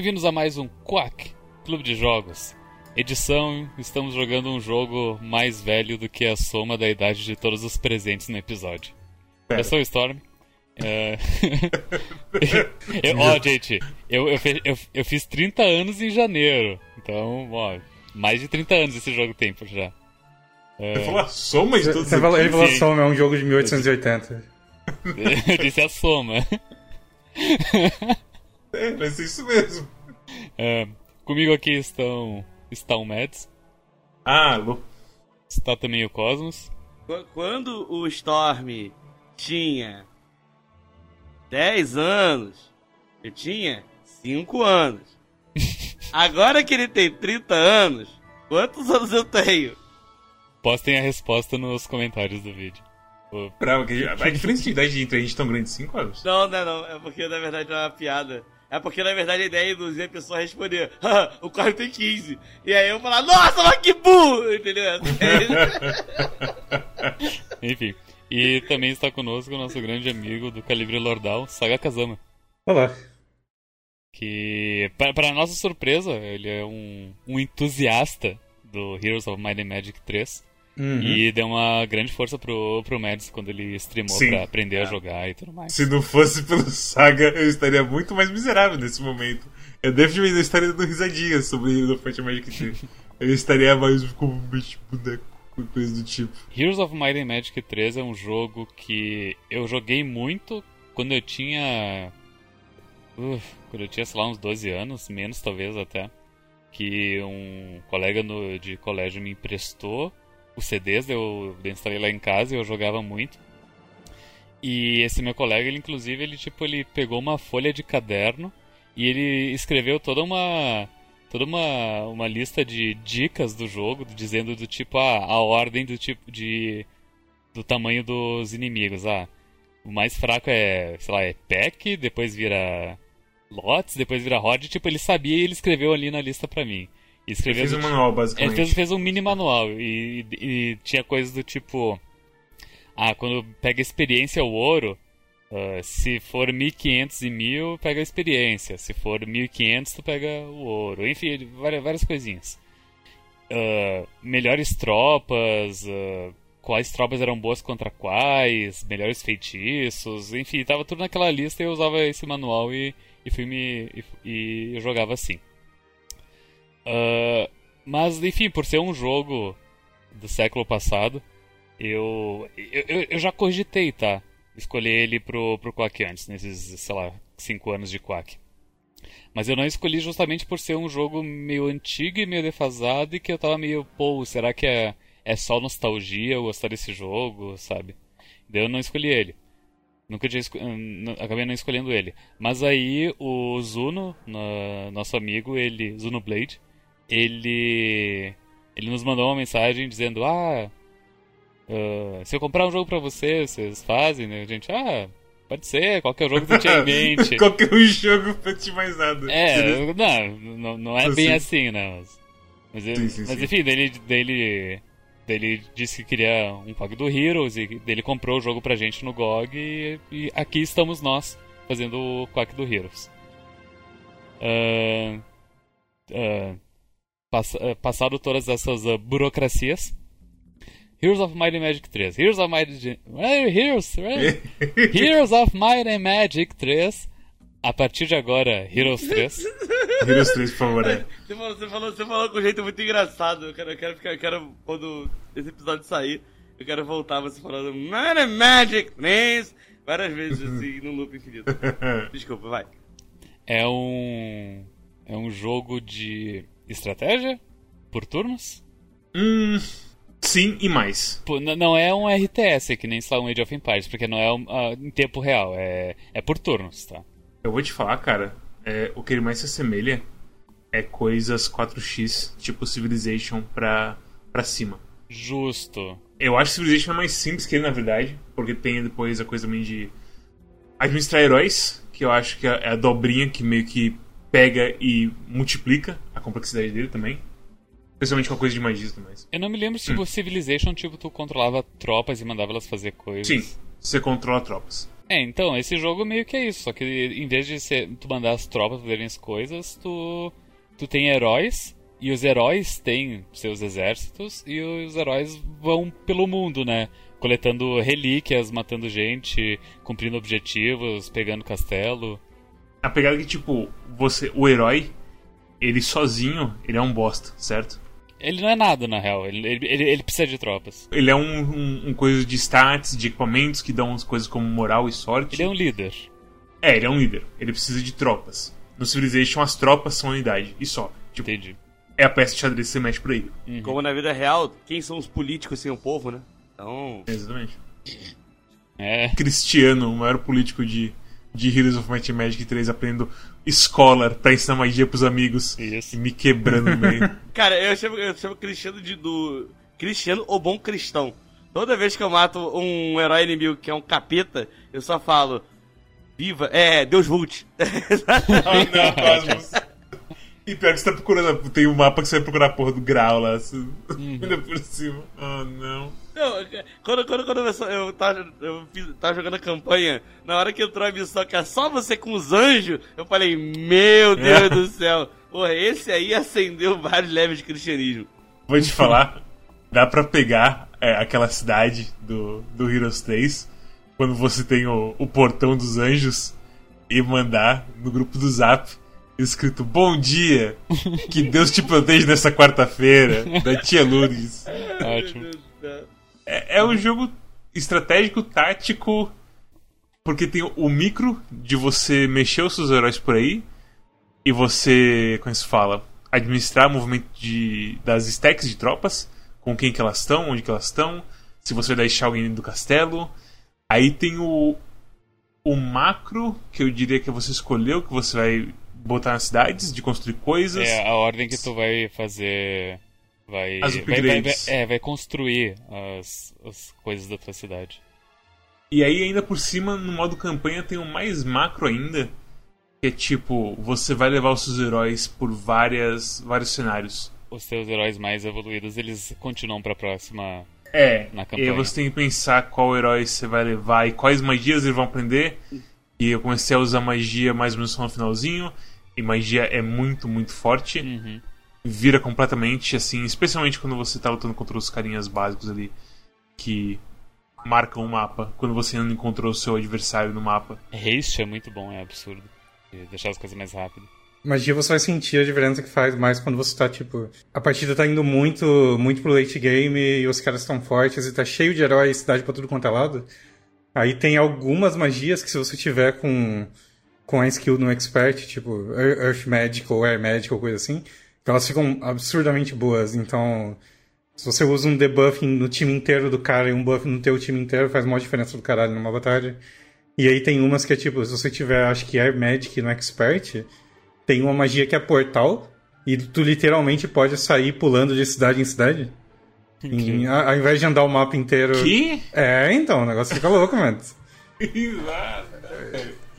Bem-vindos a mais um Quack Clube de Jogos. Edição: estamos jogando um jogo mais velho do que a soma da idade de todos os presentes no episódio. Pera. Eu sou o Storm. É... eu, ó, gente, eu, eu, eu- eu fiz 30 anos em janeiro. Então, ó, mais de 30 anos esse jogo tem por já. É, Você falou a soma de todos Você falou, ele falou Sim. Soma, é um jogo de 1880. eu disse a soma. É, vai ser isso mesmo. É, comigo aqui estão está o Mads, Ah, alô. está também o Cosmos. Qu- Quando o Storm tinha 10 anos, eu tinha 5 anos. Agora que ele tem 30 anos, quantos anos eu tenho? Postem a resposta nos comentários do vídeo. Que a a diferença de idade entre a gente tão grande 5 anos. Não, não, não. É porque na verdade é uma piada. É porque na verdade a ideia é induzir a pessoa a responder: "Ah, o carro tem 15. E aí eu falar: Nossa, mas que burro! Entendeu? É Enfim. E também está conosco o nosso grande amigo do Calibre Lordal, Saga Kazama. Olá. Que, para para nossa surpresa, ele é um, um entusiasta do Heroes of Might and Magic 3. Uhum. E deu uma grande força pro, pro Mads quando ele streamou Sim. pra aprender a jogar e tudo mais. Se não fosse pelo Saga, eu estaria muito mais miserável nesse momento. Eu definitivamente eu estaria dando risadinhas sobre Heroes of Fight Magic 3. Eu estaria mais como um bicho boneco, coisa do tipo. Heroes of Might and Magic 3 é um jogo que eu joguei muito quando eu tinha. Uf, quando eu tinha, sei lá, uns 12 anos, menos talvez até. Que um colega no- de colégio me emprestou os CDs, eu, instalei lá em casa e eu jogava muito. E esse meu colega, ele inclusive, ele tipo, ele pegou uma folha de caderno e ele escreveu toda uma toda uma, uma lista de dicas do jogo, dizendo do tipo ah, a ordem do tipo de do tamanho dos inimigos, ah, o mais fraco é, sei lá, é pack, depois vira lots, depois vira horde, tipo, ele sabia e ele escreveu ali na lista pra mim. Escreveu Fez do um manual, ele basicamente. fez, fez um mini manual e, e- e tinha coisas do tipo. Ah, quando pega experiência o ouro, ah, se for 1500 e 1000, pega a experiência. Se for 1500, tu pega o ouro. Enfim, várias, várias coisinhas. Ah, melhores tropas, ah, quais tropas eram boas contra quais, melhores feitiços, enfim, tava tudo naquela lista e eu usava esse manual e, e fui me. E, e eu jogava assim. Ah, mas, enfim, por ser um jogo do século passado, eu, eu, eu- já cogitei, tá? Escolher ele pro, pro Quack antes, nesses, sei lá, 5 anos de Quack. Mas eu não escolhi justamente por ser um jogo meio antigo e meio defasado e que eu tava meio, pô, será que é, é só nostalgia eu gostar desse jogo, sabe? Daí eu não escolhi ele. Nunca tinha n- acabei não escolhendo ele. Mas aí o Zuno, nosso amigo, ele, Zuno Blade, ele ele nos mandou uma mensagem dizendo: "Ah, ah, se eu comprar um jogo pra vocês, vocês fazem?" Né? A gente: "Ah, pode ser, qualquer jogo que tu tinha em mente." Qualquer um jogo antes de mais nada. É, não, não, não é Eu bem assim, né? Mas, mas, ele- Sim, sim, mas enfim, dele, dele, dele disse que queria um pack do Heroes e dele comprou o jogo pra gente no GOG e, e aqui estamos nós fazendo o pack do Heroes. Ah, ah, pass- ah, passado todas essas ah, burocracias. Heroes of Might and Magic 3. Heroes of Might and... Heroes, right? Heroes of Might and Magic 3. A partir de agora, Heroes 3. Heroes 3, por favor, é. Você falou, você, falou, você falou com um jeito muito engraçado. Eu quero, eu quero, ficar- eu quero quando esse episódio sair, eu quero voltar você falando Man and Magic Names várias vezes assim, no loop infinito. Desculpa, vai. É um. É um jogo de estratégia por turnos. hum, sim e mais. Pô, não é um RTS, que nem só um Age of Empires, porque não é um, ah, em tempo real, é, é por turnos, tá? Eu vou te falar, cara, é, o que ele mais se assemelha é coisas 4x, tipo Civilization pra, pra cima. Justo. Eu acho que Civilization é mais simples que ele, na verdade, porque tem depois a coisa também de administrar heróis, que eu acho que é a dobrinha que meio que pega e multiplica a complexidade dele também. Especialmente com a coisa de magia e mais. Eu não me lembro se o Civilization, tipo, tu controlava tropas e mandava elas fazer coisas. Sim, você controla tropas. É, então, esse jogo meio que é isso, só que em vez de ser, tu mandar as tropas fazerem as coisas, tu, tu tem heróis, e os heróis têm seus exércitos, e os heróis vão pelo mundo, né? Coletando relíquias, matando gente, cumprindo objetivos, pegando castelo. A pegada é que, tipo, você, o herói, ele sozinho, ele é um bosta, certo? Ele não é nada, na real. Ele, ele, ele, ele precisa de tropas. Ele é um, um, um coisa de stats, de equipamentos que dão as coisas como moral e sorte. Ele é um líder. É, ele é um líder. Ele precisa de tropas. No Civilization, as tropas são a unidade. E só. Tipo, Entendi. é a peça de xadrez que você mexe por aí. Como na vida real, quem são os políticos sem o povo, né? Então. Exatamente. É. Cristiano, o maior político de, de Heroes of Might and Magic 3, aprendendo Scholar pra ensinar magia pros amigos. Isso. E me quebrando no meio. Cara, eu chamo, eu chamo Cristiano de do. Cristiano ou bom cristão. Toda vez que eu mato um herói inimigo que é um capeta, eu só falo. Viva! É, Deus Vult. Ah, não, Cosmos. E pior que você tá procurando. Tem um mapa que você vai procurar a porra do grau lá. Você... Ainda por cima. Oh, não. Não, quando, quando, quando eu, eu, tava, eu fiz, tava jogando a campanha, na hora que entrou a missão que é só você com os anjos, eu falei, meu Deus do céu. Porra, esse aí acendeu vários levels de cristianismo. Vou te falar. Dá pra pegar é, aquela cidade do, do Heroes 3 quando você tem o, o portão dos anjos e mandar no grupo do Zap escrito Bom dia, que Deus te proteja nessa quarta-feira, da tia Lourdes. Ótimo. É, é um jogo estratégico, tático, porque tem o micro de você mexer os seus heróis por aí e você, como se fala, administrar o movimento de, das stacks de tropas, com quem que elas estão, onde que elas estão, se você vai deixar alguém do castelo. Aí tem o, o macro, que eu diria que você escolheu, que você vai botar nas cidades, de construir coisas. É a ordem que tu vai fazer. Vai. As vai, vai, é, vai construir as, as coisas da tua cidade. E aí, ainda por cima, no modo campanha, tem o mais macro ainda. Que é tipo, você vai levar os seus heróis por várias, vários cenários. Os teus heróis mais evoluídos, eles continuam pra próxima. É, Na e aí campanha. você tem que pensar qual herói você vai levar e quais magias eles vão aprender. E eu comecei a usar magia mais ou menos só no finalzinho. E magia é muito, muito forte. Uhum. Vira completamente, assim, especialmente quando você tá lutando contra os carinhas básicos ali. Que marcam o mapa. Quando você ainda não encontrou o seu adversário no mapa. Haste é muito bom, é absurdo. Deixar as coisas mais rápido. Magia você vai sentir a diferença que faz mais quando você tá, tipo. A partida tá indo muito, muito pro late game e os caras estão fortes e tá cheio de heróis, cidade pra tudo quanto é lado. Aí tem algumas magias que se você tiver com, com a skill no expert, tipo Ear- Earth Magic ou Air Magic ou coisa assim, elas ficam absurdamente boas. Então, se você usa um debuff no time inteiro do cara e um buff no teu time inteiro, faz uma diferença do caralho numa batalha. E aí tem umas que é tipo, se você tiver, acho que Air Magic no expert, tem uma magia que é portal, e tu literalmente pode sair pulando de cidade em cidade. Em- a- ao invés de andar o mapa inteiro. Que? É, então, o negócio fica louco, mano.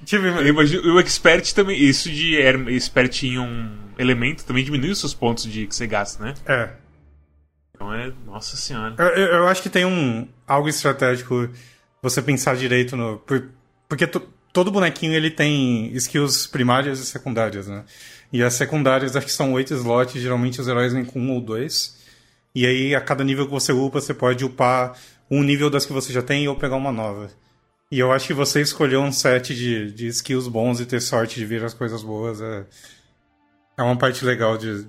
Tipo, Eu imagino, o expert também. Isso de er- expert em um elemento também diminui os seus pontos de que você gasta, né? é. Então é. Nossa senhora. Eu, eu- acho que tem um algo estratégico você pensar direito no. por- porque to- todo bonequinho ele tem skills primárias e secundárias, né? E as secundárias acho que são oito slots, geralmente os heróis vêm com um ou dois. E aí, a cada nível que você upa, você pode upar um nível das que você já tem ou pegar uma nova. E eu acho que você escolher um set de, de skills bons e ter sorte de vir as coisas boas é, é uma parte legal de,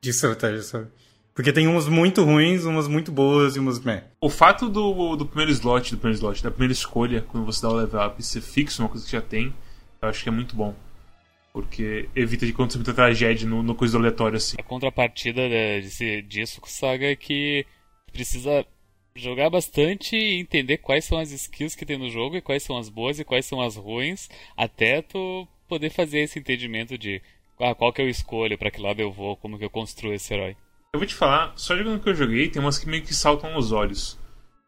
de estratégia, sabe? Porque tem umas muito ruins, umas muito boas e umas meh. O fato do, do primeiro slot, do primeiro slot, da primeira escolha, quando você dá o level up, ser fixo, uma coisa que já tem, eu acho que é muito bom. Porque evita de acontecer muita tragédia no, no coisa do aleatório assim. A contrapartida de- desse- disso com Saga é que precisa jogar bastante e entender quais são as skills que tem no jogo e quais são as boas e quais são as ruins, até tu poder fazer esse entendimento de ah, qual que eu escolho, pra que lado eu vou, como que eu construo esse herói. Eu vou te falar, só jogando que eu joguei, tem umas que meio que saltam aos olhos.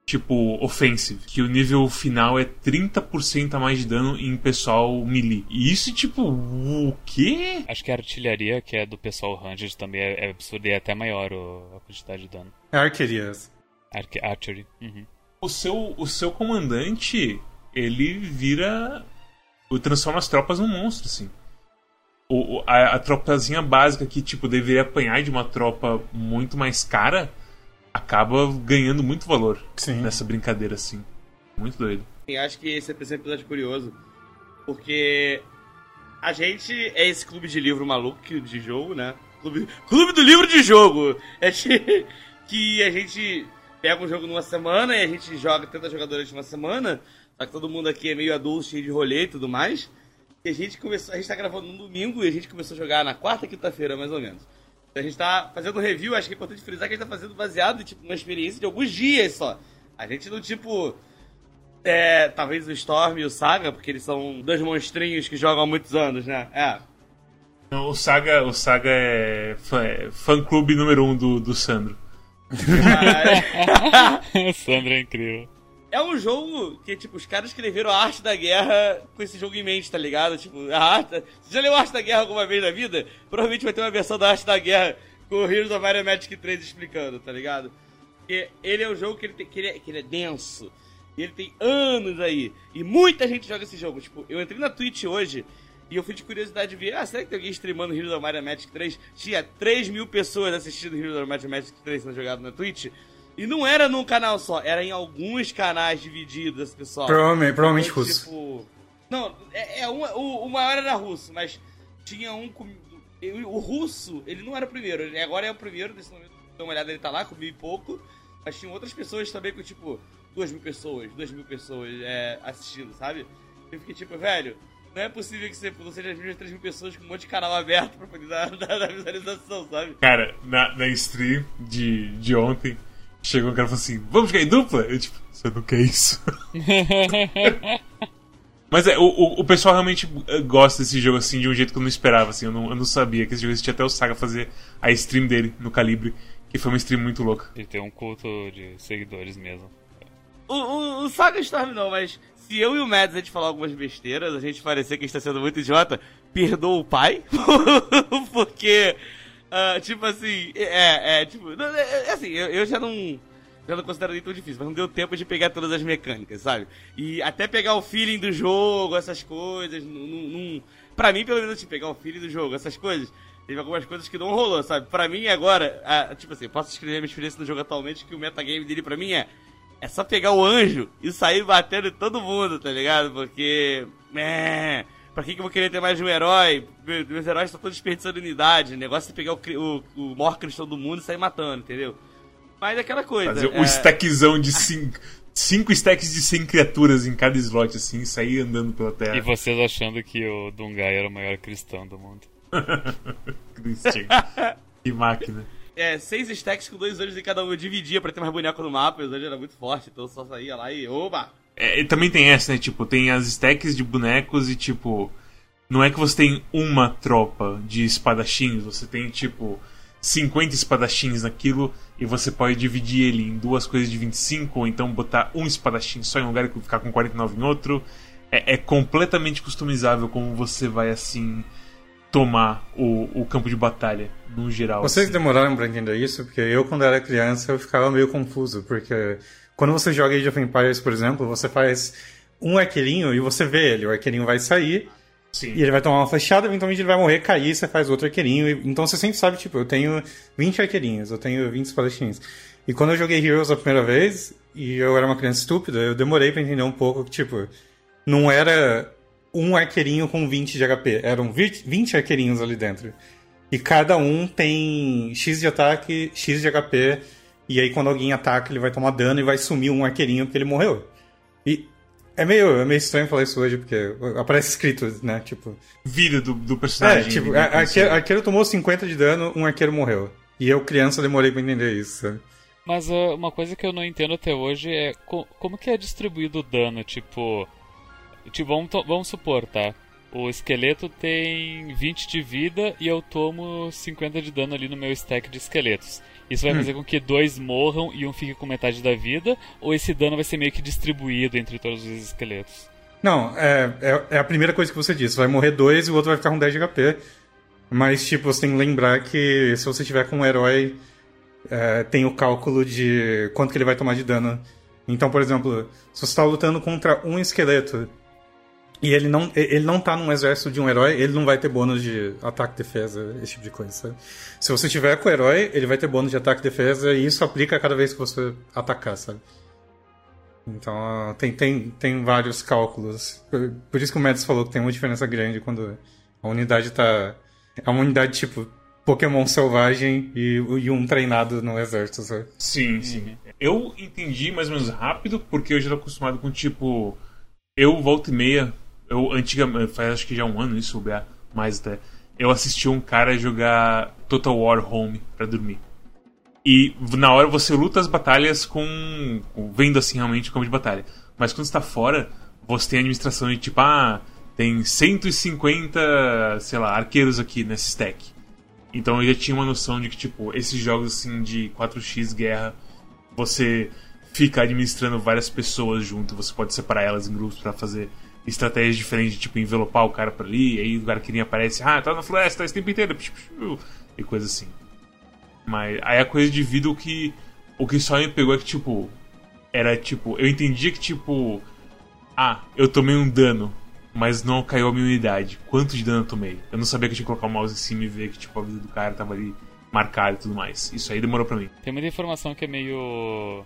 Tipo, Offensive, que o nível final é 30% a mais de dano em pessoal melee. E isso, tipo, o quê? Acho que a artilharia, que é do pessoal Ranged, também é, é absurda e é até maior o- a quantidade de dano. É arquerias. Arque- Archery. Uhum. O seu, o seu comandante, ele vira. transforma as tropas num monstro, assim. O, a, a tropazinha básica que, tipo, deveria apanhar de uma tropa muito mais cara acaba ganhando muito valor Sim. nessa brincadeira, assim. Muito doido. Eu acho que esse é um episódio curioso, porque a gente é esse clube de livro maluco de jogo, né? Clube, clube do livro de jogo! É que, que a gente pega um jogo numa semana e a gente joga, tenta jogar durante uma semana, só que todo mundo aqui é meio adulto, cheio de rolê e tudo mais. E a gente começou, a gente tá gravando no domingo e a gente começou a jogar na quarta quinta-feira, mais ou menos. A gente tá fazendo um review, acho que é importante frisar que a gente tá fazendo baseado em tipo, uma experiência de alguns dias só. A gente não, tipo. É, talvez o Storm e o Saga, porque eles são dois monstrinhos que jogam há muitos anos, né? É. Não, o Saga, o Saga é fã, é fã clube número um do, do Sandro. o Sandro é incrível. É um jogo que, tipo, os caras escreveram a arte da guerra com esse jogo em mente, tá ligado? Tipo, a arte. Você já leu a arte da guerra alguma vez na vida? Provavelmente vai ter uma versão da arte da guerra com o Heroes of Iron Magic 3 explicando, tá ligado? Porque ele é um jogo que ele, tem, que ele, é, que ele é denso. E ele tem anos aí. E muita gente joga esse jogo. Tipo, eu entrei na Twitch hoje e eu fui de curiosidade de ver, ah, será que tem alguém streamando Heroes of Mario Magic 3? Tinha 3 mil pessoas assistindo Heroes of Mario Magic 3 sendo jogado na Twitch. E não era num canal só, era em alguns canais divididos, esse pessoal. Provavelmente, provavelmente Então, russo. Tipo, não, é, é um, o, o maior era russo, mas tinha um. com- O russo, ele não era o primeiro, ele agora é o primeiro, nesse momento, dá uma olhada, ele tá lá com mil e pouco. Mas tinha outras pessoas também com, tipo, duas mil pessoas, duas mil pessoas é, assistindo, sabe? Eu fiquei tipo, velho, não é possível que você não seja as mesmas 3 mil pessoas com um monte de canal aberto pra poder dar, dar, dar visualização, sabe? Cara, na, na stream de, de ontem, chegou um cara e falou assim: Vamos jogar em dupla? Eu, tipo, você não quer isso? Mas é, o, o, o pessoal realmente eh, gosta desse jogo assim de um jeito que eu não esperava. Assim, eu, não, eu não sabia que esse jogo existia até o Saga fazer a stream dele no Calibre, que foi uma stream muito louca. Ele tem um culto de seguidores mesmo. O, o, o Saga Storm não, mas se eu e o Mads a gente falar algumas besteiras, a gente parecer que a gente tá sendo muito idiota, perdoa o pai. Porque, ah, tipo assim, é, é, tipo, não, é, é assim, eu, eu já não. Já não considero nem tão difícil, mas não deu tempo de pegar todas as mecânicas, sabe? E até pegar o feeling do jogo, essas coisas, não pra mim, pelo menos, tipo, pegar o feeling do jogo, essas coisas. Teve algumas coisas que não rolou, sabe? Pra mim, agora, tipo assim, posso escrever minha experiência no jogo atualmente, que o metagame dele pra mim é é só pegar o anjo e sair batendo em todo mundo, tá ligado? Porque. É. Pra que, que eu vou querer ter mais de um herói? Me- Meus heróis estão todos desperdiçando unidade. O negócio é pegar o, o, o maior cristão do mundo e sair matando, entendeu? Mas é aquela coisa. Fazer é... um stackzão de cinco, cinco stacks de 100 criaturas em cada slot, assim, e sair andando pela E terra. vocês achando que o Dungai era o maior cristão do mundo. Christian. que máquina. É, seis stacks com dois anjos em cada um. Eu dividia pra ter mais boneco no mapa. Os anjos eram muito fortes, então eu só saía lá e. Oba! É, também tem essa, né? Tipo, tem as stacks de bonecos e, tipo, não é que você tem uma tropa de espadachins, você tem, tipo, 50 espadachins naquilo e você pode dividir ele em duas coisas de 25, ou então botar um espadachim só em um lugar e ficar com 49 em outro. É, é completamente customizável como você vai, assim, tomar o, o campo de batalha, no geral. Vocês assim. demoraram pra entender isso? Porque eu, quando era criança, eu ficava meio confuso. Porque quando você joga Age of Empires, por exemplo, você faz um arqueirinho e você vê ele. O arqueirinho vai sair Sim. e ele vai tomar uma flechada, eventualmente ele vai morrer, cair, você faz outro arqueirinho. e- Então você sempre sabe, tipo, eu tenho 20 arqueirinhos, eu tenho 20 espadachins. E quando eu joguei Heroes a primeira vez, e eu era uma criança estúpida, eu demorei pra entender um pouco que, tipo, não era um arqueirinho com 20 de HP, eram 20 20 arqueirinhos ali dentro. E cada um tem X de ataque, X de HP, e aí quando alguém ataca, ele vai tomar dano e vai sumir um arqueirinho porque ele morreu. E é meio, é meio estranho falar isso hoje, porque aparece escrito, né? Tipo, Vida do, do é, personagem. tipo, né, a- arqueiro, arqueiro tomou 50 de dano, um arqueiro morreu. E eu, criança, demorei pra entender isso, sabe? Mas ah, uma coisa que eu não entendo até hoje é co- como que é distribuído o dano, tipo... Tipo, vamos, vamos supor, tá? O esqueleto tem 20 de vida e eu tomo 50 de dano ali no meu stack de esqueletos. Isso vai fazer com que dois morram e um fique com metade da vida? Ou esse dano vai ser meio que distribuído entre todos os esqueletos? Não, é, é, é a primeira coisa que você disse. Vai morrer dois e o outro vai ficar com 10 de HP. Mas, tipo, você tem que lembrar que se você tiver com um herói, é, tem o cálculo de quanto que ele vai tomar de dano Então, por exemplo, se você está lutando contra um esqueleto e ele não, ele não tá num exército de um herói, ele não vai ter bônus de ataque, defesa, esse tipo de coisa, sabe? Se você tiver com o herói, ele vai ter bônus de ataque, defesa, e isso aplica cada vez que você atacar, sabe? Então, tem, tem, tem vários cálculos. Por, isso que o Mads falou que tem uma diferença grande quando a unidade tá... É uma unidade, tipo, Pokémon selvagem e, e um treinado no exército, sabe? Sim, sim. Eu entendi mais ou menos rápido, porque eu já tô acostumado com, tipo... Eu, volta e meia, eu antigamente, faz acho que já um ano isso, mais até. Eu assisti um cara jogar Total War Home para dormir. E na hora você luta as batalhas com, vendo assim realmente como de batalha. Mas quando está fora, você tem administração de tipo, ah, tem 150, sei lá, arqueiros aqui nesse stack. Então eu já tinha uma noção de que tipo, esses jogos assim de 4x guerra, você fica administrando várias pessoas junto, você pode separar elas em grupos para fazer estratégias diferentes, tipo envelopar o cara por ali, aí o cara que nem aparece, ah, tá na floresta esse tempo inteiro, e coisa assim. Mas aí a coisa de vida o que o que só me pegou é que tipo era tipo, eu entendia que tipo ah, eu tomei um dano, mas não caiu a minha unidade. Quanto de dano eu tomei? Eu não sabia que eu tinha que colocar o mouse em cima e ver que tipo a vida do cara tava ali marcada e tudo mais. Isso aí demorou para mim. Tem muita informação que é meio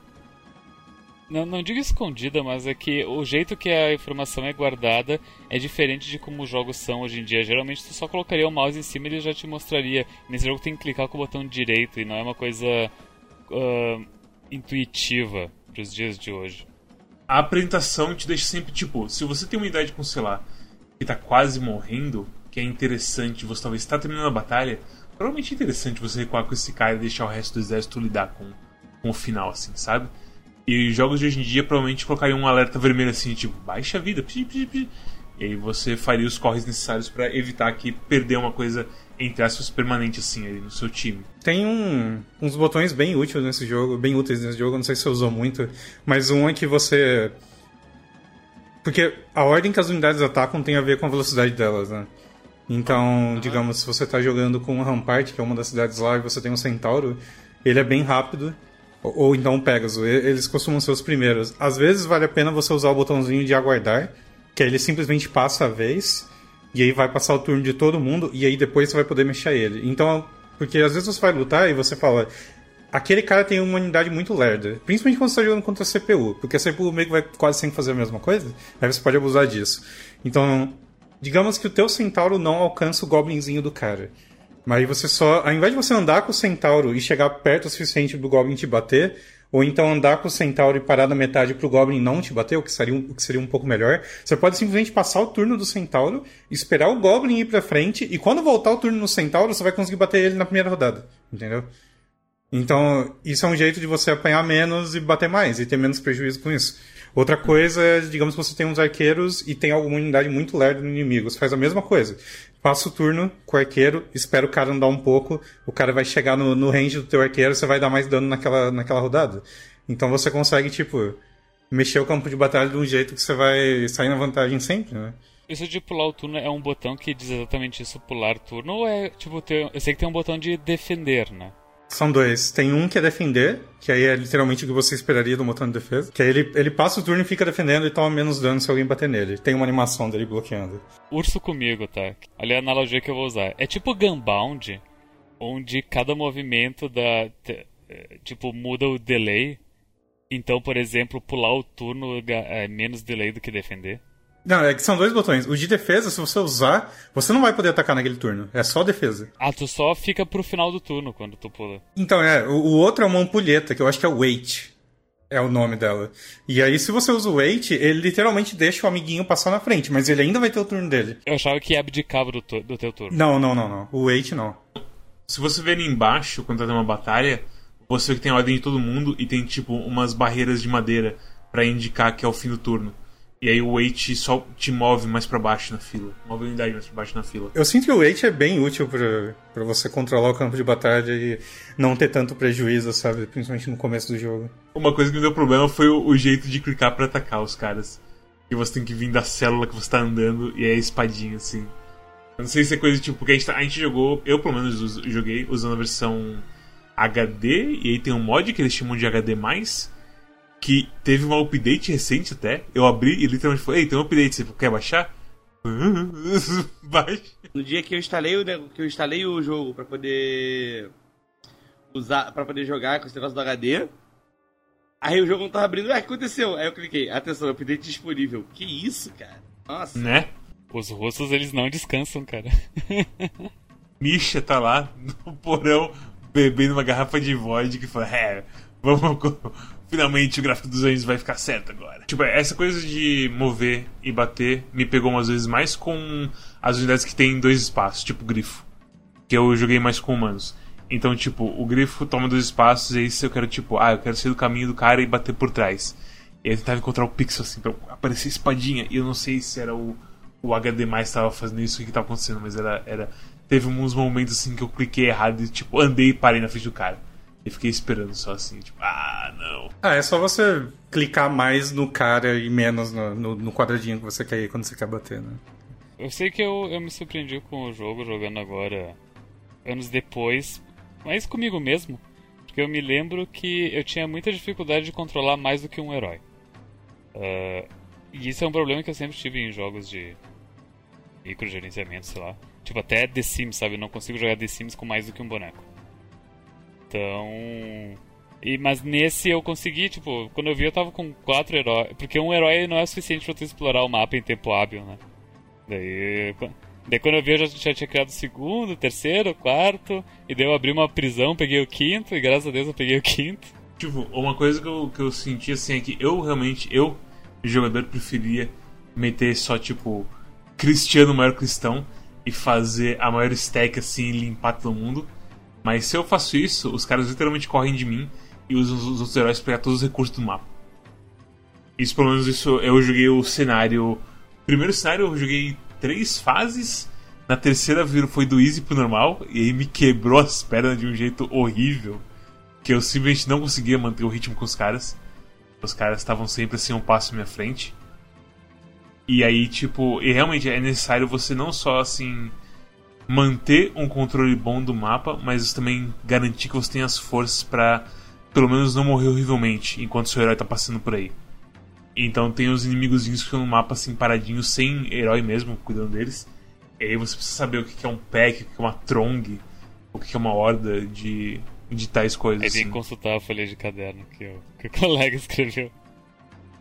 não, não digo escondida, mas é que o jeito que a informação é guardada é diferente de como os jogos são hoje em dia. Geralmente tu só colocaria o mouse em cima e ele já te mostraria. Nesse jogo tem que clicar com o botão direito e não é uma coisa uh, intuitiva para os dias de hoje. A apresentação te deixa sempre tipo, se você tem uma idade com, sei lá, que tá quase morrendo, que é interessante, você talvez está terminando a batalha, provavelmente é interessante você recuar com esse cara e deixar o resto do exército lidar com, com o final, assim, sabe? E jogos de hoje em dia provavelmente colocariam um alerta vermelho assim, tipo, baixa vida, psi, psi, psi. E aí você faria os corres necessários para evitar que perder uma coisa, entre aspas, permanente assim ali no seu time. Tem um, uns botões bem úteis nesse jogo, bem úteis nesse jogo, não sei se você usou muito, mas um é que você. Porque a ordem que as unidades atacam tem a ver com a velocidade delas, né? Então, uhum. digamos, se você está jogando com um Rampart, que é uma das cidades lá, e você tem um Centauro, ele é bem rápido ou, ou então o Pegasus, eles costumam ser os primeiros. Às vezes vale a pena você usar o botãozinho de aguardar, que aí ele simplesmente passa a vez, e aí vai passar o turno de todo mundo, e aí depois você vai poder mexer ele. Então, porque às vezes você vai lutar e você fala, aquele cara tem uma unidade muito lerda. Principalmente quando você está jogando contra a CPU. Porque a CPU meio que vai quase sempre fazer a mesma coisa. Aí você pode abusar disso. Então, digamos que o teu centauro não alcança o goblinzinho do cara. Mas você só, ao invés de você andar com o centauro e chegar perto o suficiente do Goblin te bater, ou então andar com o centauro e parar na metade pro Goblin não te bater, o que seria um, o que seria um pouco melhor, você pode simplesmente passar o turno do centauro, esperar o Goblin ir pra frente, e quando voltar o turno no centauro, você vai conseguir bater ele na primeira rodada. Entendeu? Então, isso é um jeito de você apanhar menos e bater mais, e ter menos prejuízo com isso. Outra coisa é, digamos que você tem uns arqueiros e tem alguma unidade muito lerda no inimigo. Você faz a mesma coisa passa o turno com o arqueiro, espera o cara andar um pouco, o cara vai chegar no, no range do teu arqueiro, você vai dar mais dano naquela, naquela rodada. Então você consegue, tipo, mexer o campo de batalha de um jeito que você vai sair na vantagem sempre, né? Isso de pular o turno é um botão que diz exatamente isso, pular turno, ou é, tipo, ter... eu sei que tem um botão de defender, né? São dois. Tem um que é defender, que aí é literalmente o que você esperaria do botão de defesa. Que aí ele, ele passa o turno e fica defendendo e toma menos dano se alguém bater nele. Tem uma animação dele bloqueando. Urso comigo, tá? Ali é a analogia que eu vou usar. É tipo Gunbound, onde cada movimento da. Tipo, muda o delay. Então, por exemplo, pular o turno é menos delay do que defender. Não, é que são dois botões. O de defesa, se você usar, você não vai poder atacar naquele turno. É só defesa. Ah, tu só fica pro final do turno quando tu pula. Então, é. O, o outro é uma ampulheta, que eu acho que é Wait. É o nome dela. E aí, se você usa o Wait, ele literalmente deixa o amiguinho passar na frente, mas ele ainda vai ter o turno dele. Eu achava que abdicava do, do teu turno. Não, não, não, não. O Wait não. Se você ver ali embaixo, quando tá tendo uma batalha, você vê que tem a ordem de todo mundo e tem, tipo, umas barreiras de madeira para indicar que é o fim do turno. E aí o wait só te move mais para baixo na fila. Move a unidade mais pra baixo na fila. Eu sinto que o wait é bem útil para você controlar o campo de batalha e não ter tanto prejuízo, sabe? Principalmente no começo do jogo. Uma coisa que me deu problema foi o, o jeito de clicar para atacar os caras. E você tem que vir da célula que você tá andando e é a espadinha, assim. Eu não sei se é coisa tipo. Porque a gente, tá, a gente jogou, eu pelo menos joguei usando a versão HD, e aí tem um mod que eles chamam de HD. Que teve um update recente até. Eu abri e literalmente falei, ei, tem um update, você quer baixar? Baixa. No dia que eu instalei o, que eu instalei o jogo pra poder usar para poder jogar com esse negócio do HD. Aí o jogo não tava abrindo. Ah, o que aconteceu? Aí eu cliquei, atenção, update disponível. Que isso, cara? Nossa. Né? Os russos, eles não descansam, cara. Misha tá lá no porão bebendo uma garrafa de vodka e fala, é, vamos. Finalmente o gráfico dos anjos vai ficar certo agora. Tipo, essa coisa de mover e bater me pegou umas vezes mais com as unidades que tem dois espaços, tipo grifo. Que eu joguei mais com humanos. Então, tipo, o grifo toma dois espaços e aí se eu quero, tipo, ah, eu quero sair do caminho do cara e bater por trás. E aí tentava encontrar o pixel assim pra aparecer espadinha. E eu não sei se era o, o HD mais estava fazendo isso, o que estava acontecendo, mas era, era. Teve uns momentos assim que eu cliquei errado e, tipo, andei e parei na frente do cara. E fiquei esperando só assim, tipo, ah, não. Ah, é só você clicar mais no cara e menos no, no, no quadradinho que você quer ir quando você quer bater, né? Eu sei que eu, eu me surpreendi com o jogo jogando agora, anos depois, mas comigo mesmo, porque eu me lembro que eu tinha muita dificuldade de controlar mais do que um herói. Uh, e isso é um problema que eu sempre tive em jogos de microgerenciamento, sei lá. Tipo, até The Sims, sabe? Eu não consigo jogar The Sims com mais do que um boneco. Então. E, mas nesse eu consegui, tipo, quando eu vi eu tava com quatro heróis. Porque um herói não é suficiente pra tu explorar o mapa em tempo hábil, né? Daí. Daí quando eu vi eu já, já tinha criado o segundo, o terceiro, o quarto. E daí eu abri uma prisão, peguei o quinto, e graças a Deus eu peguei o quinto. Tipo, uma coisa que eu, que eu senti assim é que eu realmente, eu, jogador, preferia meter só, tipo, Cristiano maior cristão e fazer a maior stack assim limpar todo mundo mas se eu faço isso, os caras literalmente correm de mim e usam os outros heróis pra pegar todos os recursos do mapa. Isso, pelo menos, isso eu joguei o cenário. Primeiro cenário eu joguei três fases. Na terceira foi do easy pro normal. E aí me quebrou as pernas de um jeito horrível. Que eu simplesmente não conseguia manter o ritmo com os caras. Os caras estavam sempre assim um passo à minha frente. E aí, tipo, e realmente é necessário você não só assim manter um controle bom do mapa, mas também garantir que você tem as forças para pelo menos não morrer horrivelmente enquanto seu herói tá passando por aí. Então tem os inimigos que estão no mapa assim paradinhos, sem herói mesmo, cuidando deles. E aí você precisa saber o que é um pack, o que é uma trong, o que é uma horda de, de tais coisas. Aí tem que assim. consultar a folha de caderno que o, que o colega escreveu.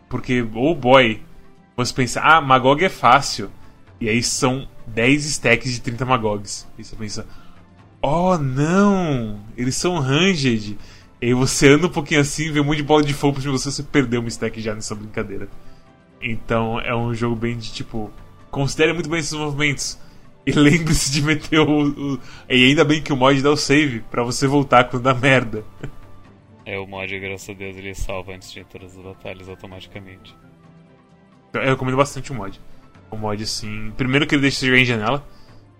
Porque, oh boy, você pensa, ah, Magog é fácil. E aí são 10 stacks de 30 Magogs. E você pensa, oh não, eles são ranged. E aí você anda um pouquinho assim, vê um monte de bola de fogo pra você, você perdeu uma stack já nessa brincadeira. Então é um jogo bem de tipo. Considere muito bem esses movimentos. E lembre-se de meter o, o, E ainda bem que o mod dá o save para você voltar quando dá merda. É, o mod, graças a Deus, ele salva antes de todas as batalhas automaticamente. Eu recomendo bastante o mod o mod assim. Primeiro que ele deixa você jogar em janela,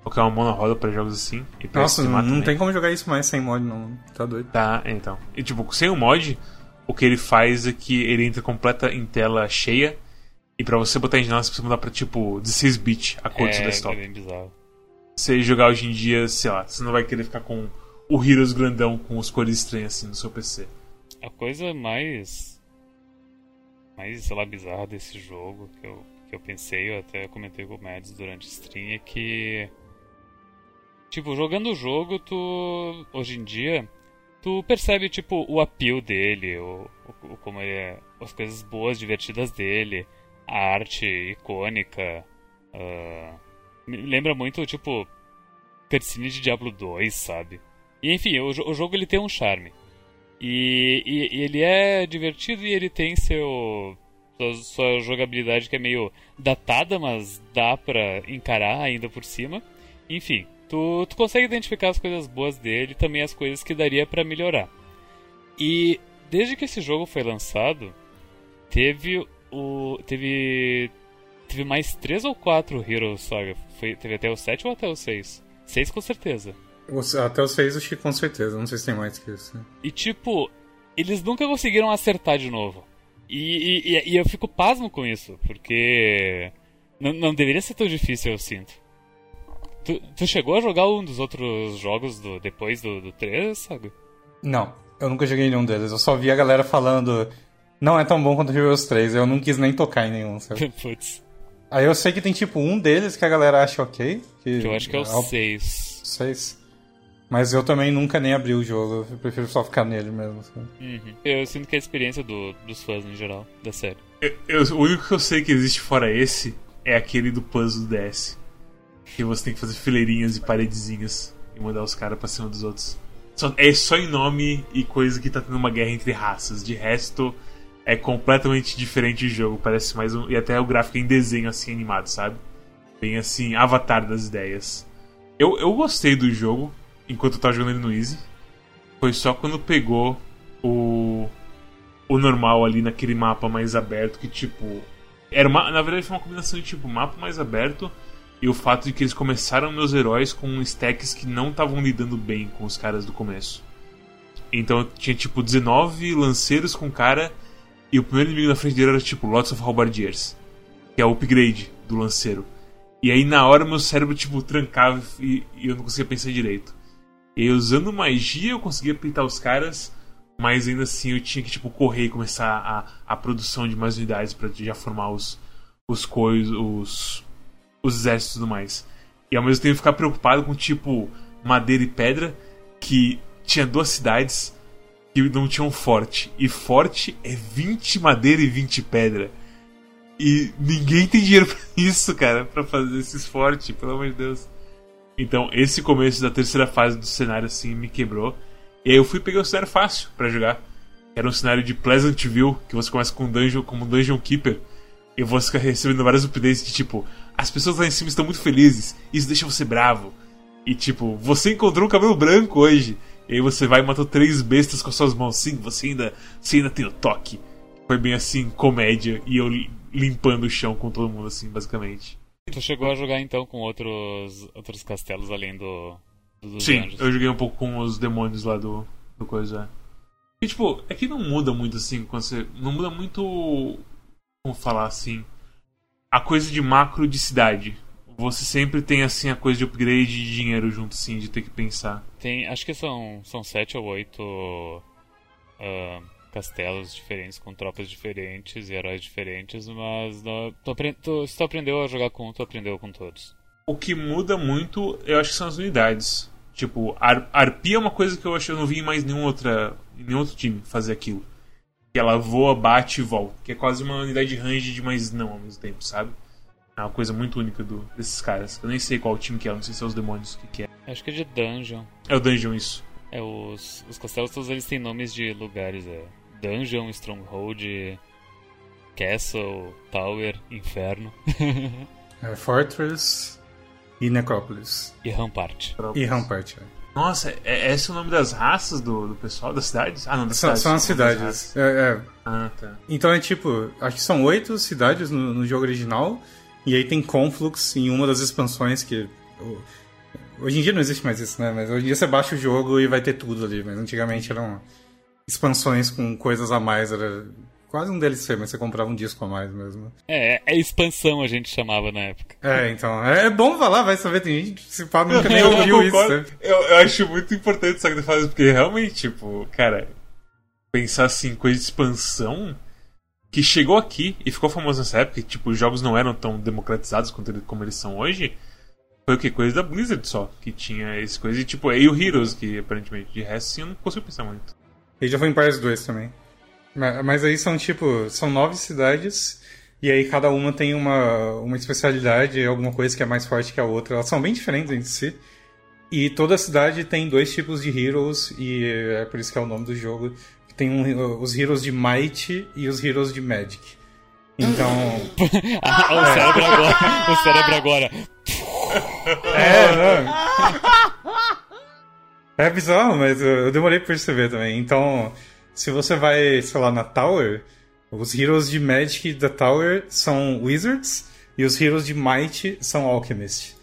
porque é uma monoroda para jogos assim. Nossa, não, não tem como jogar isso mais sem mod, não. Tá doido. Tá, então. E tipo, sem o mod, o que ele faz é que ele entra completa em tela cheia. E pra você botar em janela, você precisa mudar pra tipo 16 bit a cor é, do seu desktop. É bem bizarro. Você jogar hoje em dia, sei lá, você não vai querer ficar com o Heroes grandão com as cores estranhas assim no seu PC. A coisa mais. mais, sei lá, bizarra desse jogo que eu que eu pensei, eu até comentei com o Mads durante o stream, é que. Tipo, jogando o jogo, tu. Hoje em dia, tu percebe, tipo, o appeal dele, o, o, como ele é. As coisas boas, divertidas dele, a arte icônica. Uh, me lembra muito, tipo, cutscene de Diablo 2, sabe? E enfim, o, o jogo ele tem um charme. E, e, e, ele é divertido e ele tem seu sua, sua jogabilidade que é meio datada, mas dá pra encarar ainda por cima. Enfim, tu, tu consegue identificar as coisas boas dele e também as coisas que daria para melhorar. E desde que esse jogo foi lançado, teve o. teve. Teve mais três ou quatro Heroes Saga. Foi, teve até o 7 ou até o 6? 6 com certeza. Até o 6 acho que com certeza, não sei se tem mais que isso. E tipo, eles nunca conseguiram acertar de novo. E, e, e, eu fico pasmo com isso, porque não, não deveria ser tão difícil, eu sinto. Tu, tu, chegou a jogar um dos outros jogos do, depois do, do 3, sabe? Não, eu nunca joguei nenhum deles. Eu só vi a galera falando. não é tão bom quanto Heroes 3. Eu não quis nem tocar em nenhum, sabe? Putz. Aí eu sei que tem tipo um deles que a galera acha ok. Que, eu acho que é o 6. 6. Mas eu também nunca nem abri o jogo, eu prefiro só ficar nele mesmo. Uhum. Eu sinto que é a experiência do, dos fãs em geral, da série. Eu, eu, o único que eu sei que existe fora esse é aquele do puzzle do DS. Que você tem que fazer fileirinhas e paredezinhas e mandar os caras pra cima dos outros. Só, é só em nome e coisa que tá tendo uma guerra entre raças. De resto, é completamente diferente o jogo. Parece mais um. E até o gráfico é em desenho assim animado, sabe? Bem assim, avatar das ideias. Eu, eu gostei do jogo enquanto eu tava jogando ele no Easy. Foi só quando pegou o. o normal ali naquele mapa mais aberto que tipo. Era uma, na verdade foi uma combinação de tipo mapa mais aberto e o fato de que eles começaram meus heróis com stacks que não estavam lidando bem com os caras do começo. Então tinha tipo 19 lanceiros com cara e o primeiro inimigo na frente dele era tipo Lots of Halbardiers, que é o upgrade do lanceiro. E aí na hora meu cérebro tipo trancava e, e eu não conseguia pensar direito. E aí, usando magia eu conseguia pintar os caras, mas ainda assim eu tinha que tipo correr e começar a, a produção de mais unidades para já formar os os coisas, os os exércitos e tudo mais. E ao mesmo tempo ficar preocupado com tipo madeira e pedra que tinha duas cidades que não tinham forte. E forte é 20 madeira e 20 pedra. E ninguém tem dinheiro pra isso, cara, para fazer esses fortes, pelo amor de Deus. Então, esse começo da terceira fase do cenário assim me quebrou. E aí eu fui pegar um cenário fácil para jogar. Era um cenário de Pleasantville, que você começa com um dungeon como um Dungeon Keeper. E você fica recebendo várias updates de tipo, as pessoas lá em cima estão muito felizes, isso deixa você bravo. E tipo, você encontrou um cabelo branco hoje. E aí você vai e matou três bestas com suas mãos. Sim, você ainda, você ainda tem o toque. Foi bem assim, comédia. E eu limpando o chão com todo mundo, assim, basicamente. Tu chegou a jogar então com outros, outros castelos além do. do Sim, anjos. eu joguei um pouco com os demônios lá do, do coisa. E tipo, é que não muda muito assim quando você. Não muda muito. Como falar assim? A coisa de macro de cidade você sempre tem assim a coisa de upgrade de dinheiro junto, sim, de ter que pensar. Tem, acho que são, são sete ou oito uh, castelos diferentes com tropas diferentes e heróis diferentes, mas não, tu, tu, se tu aprendeu a jogar com um, tu aprendeu com todos. O que muda muito, eu acho que são as unidades. Tipo, ar, arpia é uma coisa que eu acho que eu não vi em mais nenhum, outra, nenhum outro time fazer aquilo. Que ela voa, bate e volta. Que é quase uma unidade de range de mais não ao mesmo tempo, sabe? É uma coisa muito única do, desses caras. Eu nem sei qual time que é, não sei se é os demônios que, que é. Acho que é de Dungeon. É o Dungeon, isso. É, os, os castelos todos eles têm nomes de lugares. É Dungeon, Stronghold, Castle, Tower, Inferno. é, Fortress e Necrópolis. E Rampart. E Rampart, é. Nossa, é, esse é o nome das raças do, do pessoal das cidades? Ah, não, das são, cidades. São as cidades. É, é. Ah, tá. Então é tipo, acho que são oito cidades no, no jogo original. E aí tem Conflux em uma das expansões que. Hoje em dia não existe mais isso, né? Mas hoje em dia você baixa o jogo e vai ter tudo ali. Mas antigamente eram expansões com coisas a mais. Era quase um DLC, mas você comprava um disco a mais mesmo. É, é expansão a gente chamava na época. É, então. É, é bom falar, vai saber, tem gente que se fala, nunca nem ouviu isso. Né? Eu, eu, acho muito importante isso que faz, porque realmente, tipo, cara, pensar assim, coisa de expansão que chegou aqui e ficou famoso nessa época, que tipo, os jogos não eram tão democratizados como eles são hoje, foi o que? Coisa da Blizzard só, que tinha esse coisa, e tipo, e o Heroes, que aparentemente, de resto, sim, eu não consigo pensar muito. Ele já foi em Paris 2 também. Mas aí são tipo, são nove cidades, e aí cada uma tem uma, uma especialidade, alguma coisa que é mais forte que a outra. Elas são bem diferentes entre si. E toda cidade tem dois tipos de heroes, e é por isso que é o nome do jogo. Tem um, os heroes de Might e os heroes de Magic. Então. ah, o cérebro agora. O cérebro agora. É, não. É bizarro, mas eu demorei pra perceber também. Então, se você vai, sei lá, na Tower, os heroes de Magic da Tower são Wizards e os heroes de Might são Alchemist.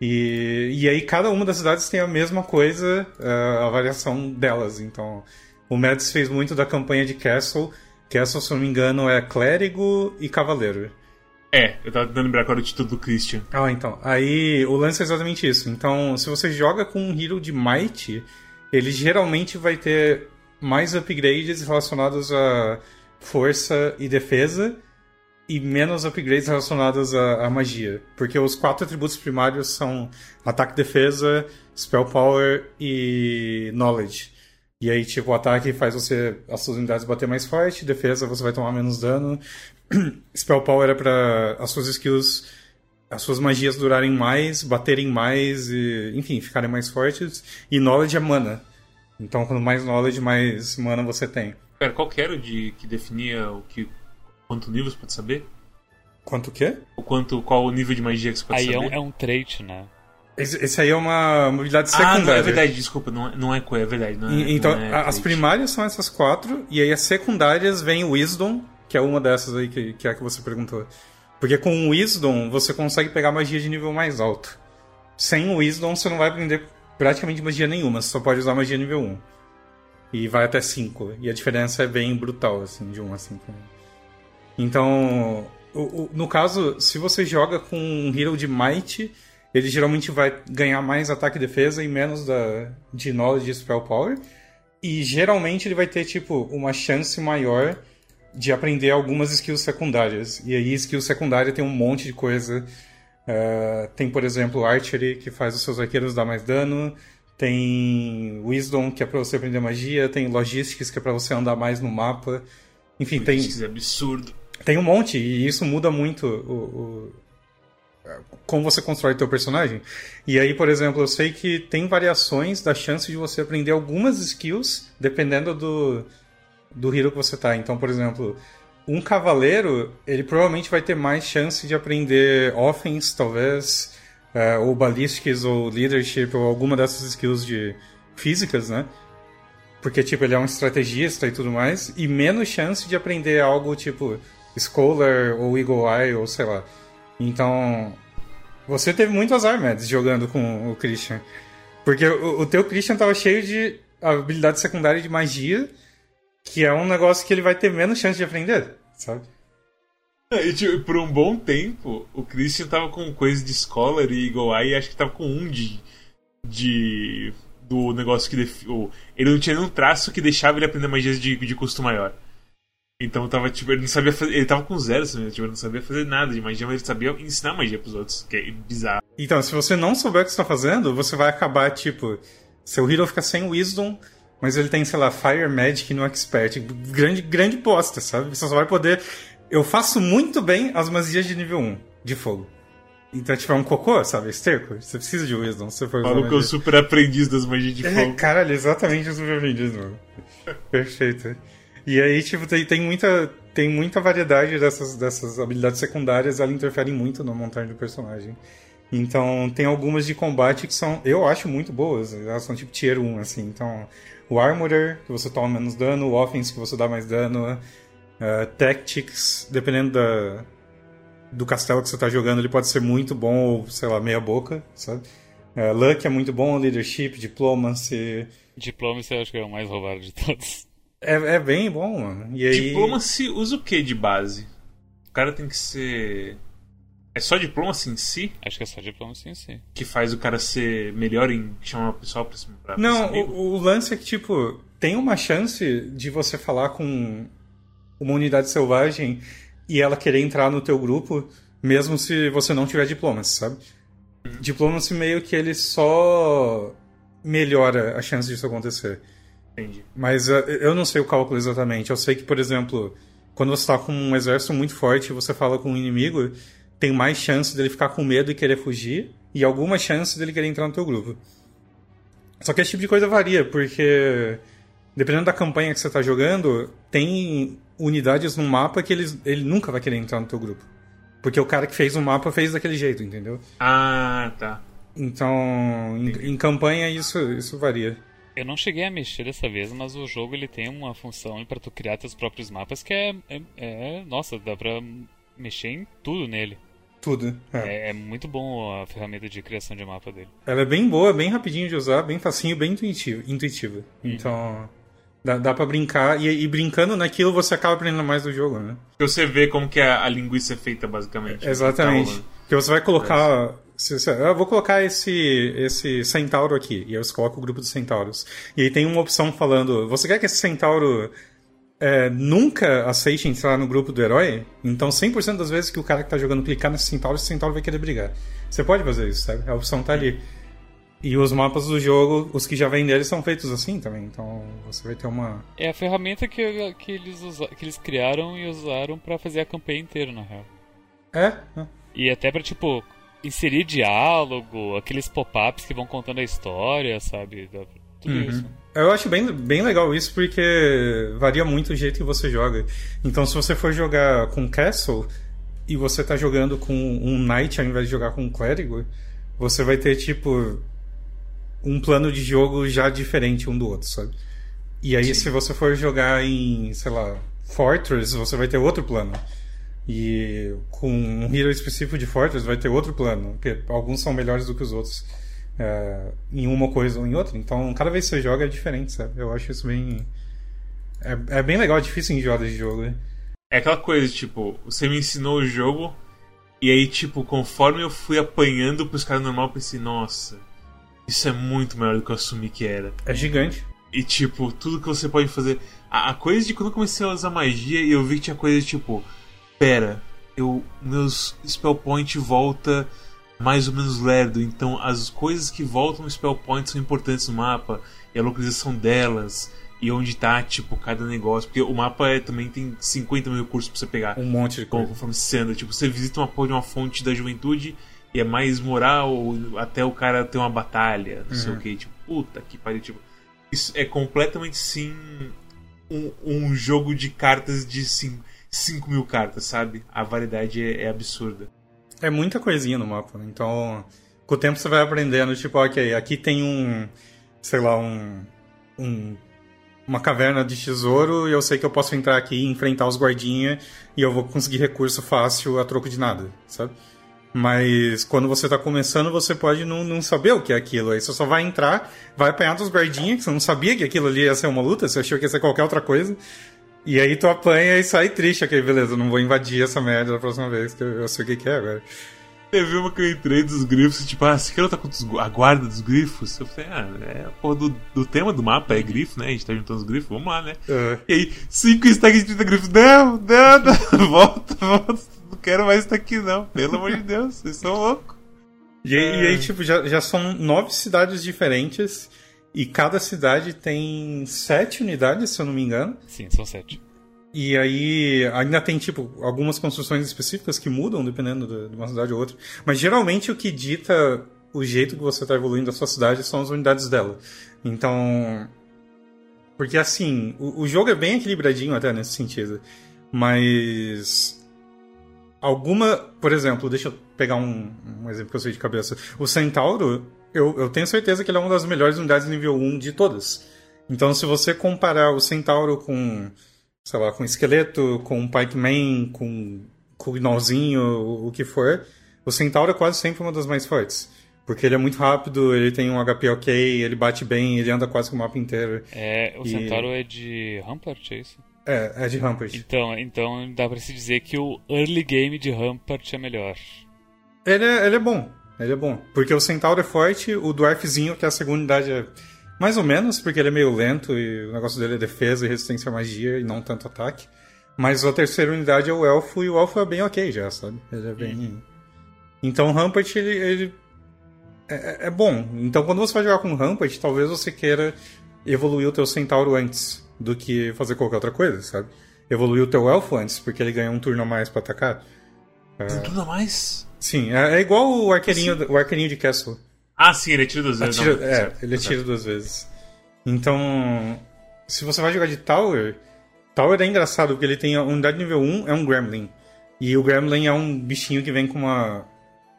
E, e aí cada uma das cidades tem a mesma coisa, a variação delas. Então, o Mads fez muito da campanha de Castle. Castle, se não me engano, é clérigo e cavaleiro. É, eu tava tentando lembrar qual era o título do Christian. Ah, então. Aí o lance é exatamente isso. Então, se você joga com um hero de Might, ele geralmente vai ter mais upgrades relacionados a força e defesa, e menos upgrades relacionados à, à, magia. Porque os quatro atributos primários são ataque, defesa, spell power e knowledge. E aí, tipo, o ataque faz você as suas unidades bater mais forte, defesa você vai tomar menos dano. spell power é para as suas skills, as suas magias durarem mais, baterem mais e, enfim, ficarem mais fortes. E knowledge é mana. Então, quanto mais knowledge, mais mana você tem. Pera, qual que era o de que definia o que Quanto nível você pode saber? Quanto o quê? O quanto, qual o nível de magia que você pode aí saber? Aí é, um, é um trait, né? Esse, esse, aí é uma habilidade secundária. Ah, não, é verdade, desculpa, não, é, não é é verdade. Não é, então, não é as primárias são essas quatro, e aí as secundárias vem o Wisdom, que é uma dessas aí que, que é a que você perguntou. Porque com o Wisdom você consegue pegar magia de nível mais alto. Sem o Wisdom você não vai aprender praticamente magia nenhuma, você só pode usar magia nível 1. E vai até 5. E a diferença é bem brutal, assim, de 1 a 5. Então, o, o, no caso, se você joga com um Hero de Might, ele geralmente vai ganhar mais ataque e defesa e menos da, de Knowledge e Spell Power. E geralmente ele vai ter, tipo, uma chance maior de aprender algumas skills secundárias. E aí, skill secundária tem um monte de coisa. Uh, tem, por exemplo, Archery, que faz os seus arqueiros dar mais dano. Tem Wisdom, que é pra você aprender magia. Tem Logistics, que é pra você andar mais no mapa. Enfim, Logistics tem. é absurdo. Tem um monte, e isso muda muito o, o, como você constrói teu personagem. E aí, por exemplo, eu sei que tem variações da chance de você aprender algumas skills dependendo do, do hero que você tá. Então, por exemplo, um cavaleiro, ele provavelmente vai ter mais chance de aprender offense, talvez, uh, ou ballistics, ou leadership, ou alguma dessas skills de físicas, né? Porque, tipo, ele é um estrategista e tudo mais, e menos chance de aprender algo, tipo, Scholar ou Eagle Eye ou sei lá. Então, você teve muito azar, Mads, jogando com o Christian. Porque o, o teu Christian tava cheio de habilidade secundária de magia, que é um negócio que ele vai ter menos chance de aprender, sabe? É, e, tipo, por um bom tempo, o Christian tava com coisa de Scholar e Eagle Eye, e acho que tava com um de. de do negócio que. Def... Ele não tinha nenhum traço que deixava ele aprender magias de, de custo maior. Então tava, tipo, ele não sabia fazer. Ele tava com zero, assim, tipo, ele não sabia fazer nada de magia, mas ele sabia ensinar magia pros outros, que é bizarro. Então, se você não souber o que você tá fazendo, você vai acabar, tipo, seu hero fica sem wisdom, mas ele tem, sei lá, Fire Magic no Expert. Grande, grande bosta, sabe? Você só vai poder. Eu faço muito bem as magias de nível 1 de fogo. Então, tipo, é um cocô, sabe? Esterco. Você precisa de Wisdom. Você for Falou que eu super aprendiz das magias de é, fogo. Caralho, exatamente o super aprendiz, mano. Perfeito. E aí, tipo, tem, tem, muita, tem muita variedade dessas, dessas habilidades secundárias, elas interferem muito na montagem do personagem. Então, tem algumas de combate que são, eu acho, muito boas. Elas são tipo tier 1, assim. Então, o Armorer, que você toma menos dano, o Offense, que você dá mais dano, uh, Tactics, dependendo da, do castelo que você está jogando, ele pode ser muito bom ou, sei lá, meia boca, sabe? Uh, Luck é muito bom, Leadership, Diplomacy... Diplomacy eu acho que é o mais roubado de todos. É, é bem bom, mano. E aí... Diplomacy usa o que de base? O cara tem que ser. É só diplomacy em si? Acho que é só diplomacy em si. Que faz o cara ser melhor em chamar o pessoal pra, pra Não, o, o, lance é que, tipo, tem uma chance de você falar com uma unidade selvagem e ela querer entrar no teu grupo, mesmo se você não tiver diplomacy, sabe? Uhum. Diplomacy meio que ele só melhora a chance disso acontecer. Entendi. Mas uh, eu não sei o cálculo exatamente. Eu sei que, por exemplo, quando você está com um exército muito forte e você fala com um inimigo, tem mais chance dele ficar com medo e querer fugir, e alguma chance dele querer entrar no teu grupo. Só que esse tipo de coisa varia, porque dependendo da campanha que você está jogando, tem unidades no mapa que ele, ele nunca vai querer entrar no teu grupo. Porque o cara que fez o mapa fez daquele jeito, entendeu? Ah, tá. Então, em, em campanha isso, isso varia. Eu não cheguei a mexer dessa vez, mas o jogo ele tem uma função para tu criar teus próprios mapas que é, é, é, Nossa, dá pra mexer em tudo nele. Tudo. É. é. é. muito bom a ferramenta de criação de mapa dele. Ela é bem boa, bem rapidinho de usar, bem facinho, bem intuitivo, intuitiva. Uhum. Então, dá, dá pra brincar. E, e, brincando naquilo, você acaba aprendendo mais do jogo, né? Você vê como que a, a linguiça é feita, basicamente. Exatamente. Então, Porque você vai colocar eu vou colocar esse, esse centauro aqui, e eu coloco o grupo de centauros. E aí tem uma opção falando: você quer que esse centauro é, nunca aceite entrar no grupo do herói, então 100% das vezes que o cara que tá jogando clicar nesse centauro, esse centauro vai querer brigar. Você pode fazer isso, sabe? A opção tá ali. E os mapas do jogo, os que já vêm deles, são feitos assim também. Então você vai ter uma. É a ferramenta que, que, eles, usa, que eles criaram e usaram para fazer a campanha inteira, na real. É? é. E até pra, tipo, inserir diálogo, aqueles pop-ups que vão contando a história, sabe? Tudo uhum. isso. Eu acho bem, bem legal isso porque varia muito o jeito que você joga. Então, se você for jogar com Castle e você tá jogando com um Knight ao invés de jogar com um Clérigo, você vai ter, tipo, um plano de jogo já diferente um do outro, sabe? E aí, Sim. se você for jogar em, sei lá, Fortress, você vai ter outro plano. E com um hero específico de Fortress vai ter outro plano, porque alguns são melhores do que os outros é, em uma coisa ou em outra. Então, cada vez que você joga é diferente, sabe? Eu acho isso bem. É, é bem legal, é difícil em jogos de jogo, né? É aquela coisa, tipo, você me ensinou o jogo, e aí, tipo, conforme eu fui apanhando pros caras normal, eu pensei, nossa, isso é muito melhor do que eu assumi que era. É gigante. E, tipo, tudo que você pode fazer. A, a coisa de quando eu comecei a usar magia e eu vi que tinha coisa de, tipo, pera, eu meus spell point volta mais ou menos lerdo, então as coisas que voltam no spell point são importantes no mapa e a localização delas e onde tá, tipo, cada negócio. Porque o mapa é, também tem 50 mil recursos pra você pegar. Um monte de coisa. Conforme você anda. Tipo, você visita uma porra de uma fonte da juventude e é mais moral até o cara ter uma batalha, não uhum. sei o que. Tipo, puta que pariu. Tipo, isso é completamente sim um, um jogo de cartas de 5 mil cartas, sabe? A variedade é, é absurda. É muita coisinha no mapa, né? Então, com o tempo você vai aprendendo, tipo, ok, aqui tem um, sei lá, um, um uma caverna de tesouro e eu sei que eu posso entrar aqui e enfrentar os guardinhas e eu vou conseguir recurso fácil a troco de nada, sabe? Mas quando você tá começando, você pode não, não saber o que é aquilo. Aí você só vai entrar, vai apanhar dos guardinhas, que você não sabia que aquilo ali ia ser uma luta, você achou que ia ser qualquer outra coisa. E aí tu apanha e sai triste, ok, beleza, não vou invadir essa merda da próxima vez, que eu, eu sei o que, que é agora. Teve uma que eu entrei dos grifos, tipo, ah, você quer lutar contra a guarda dos grifos? Eu falei, ah, é porra do, do tema do mapa, é grifo, né? A gente tá juntando os grifos, vamos lá, né? Uhum. E aí, 5 stacks de 30 grifos, não, não, não, volta, volta, não quero mais estar aqui não, pelo amor de Deus, vocês são loucos. E, é... e aí, tipo, já, já são nove cidades diferentes e cada cidade tem sete unidades, se eu não me engano. Sim, são sete. E aí ainda tem, tipo, algumas construções específicas que mudam dependendo de uma cidade ou outra. Mas geralmente o que dita o jeito que você está evoluindo a sua cidade são as unidades dela. Então. Porque assim, o, o jogo é bem equilibradinho até nesse sentido. Mas. Alguma. Por exemplo, deixa eu pegar um, um exemplo que eu sei de cabeça. O Centauro eu, eu tenho certeza que ele é uma das melhores unidades nível 1 de todas. Então, se você comparar o Centauro com, sei lá, com esqueleto, com Pikeman, com, com Gnolzinho, o, o que for, o Centauro é quase sempre uma das mais fortes. Porque ele é muito rápido, ele tem um HP ok, ele bate bem, ele anda quase com o mapa inteiro. É, o e... Centauro é de Rampart, é isso? É, é de Rampart. Então, então dá pra se dizer que o early game de Rampart é melhor. Ele é, ele é bom. Ele é bom. Porque o Centauro é forte, o Dwarfzinho, que é a segunda unidade, é mais ou menos, porque ele é meio lento e o negócio dele é defesa e resistência à magia e não tanto ataque. Mas a terceira unidade é o Elfo e o Elfo é bem ok já, sabe? Ele é bem. Uhum. Então o Rampart, ele, ele é, é, é, bom. Então quando você vai jogar com o Rampart, talvez você queira evoluir o teu Centauro antes do que fazer qualquer outra coisa, sabe? Evoluir o teu Elfo antes, porque ele ganha um turno a mais para atacar. Um turno a mais? Sim, é, é igual o arqueirinho, o arqueirinho de Castle. Ah, sim, ele atira duas vezes. Atira, não, é, ele atira duas vezes. Então, se você vai jogar de Tower, Tower é engraçado porque ele tem a unidade nível 1 é um Gremlin. E o Gremlin é um bichinho que vem com uma.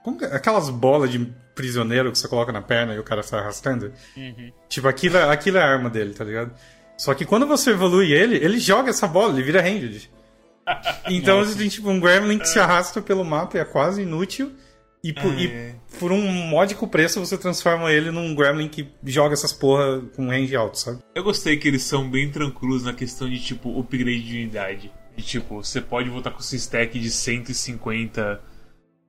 Com aquelas bolas de prisioneiro que você coloca na perna e o cara sai arrastando. Uhum. Tipo, aquilo, é, aquilo é a arma dele, tá ligado? Só que quando você evolui ele, ele joga essa bola, ele vira ranged. Então você tem tipo um Gremlin que se arrasta pelo mapa e é quase inútil. E por, e é. por, um módico preço você transforma ele num Gremlin que joga essas porra com range alto, sabe? Eu gostei que eles são bem tranquilos na questão de tipo upgrade de unidade. E tipo, você pode voltar com esse stack de 150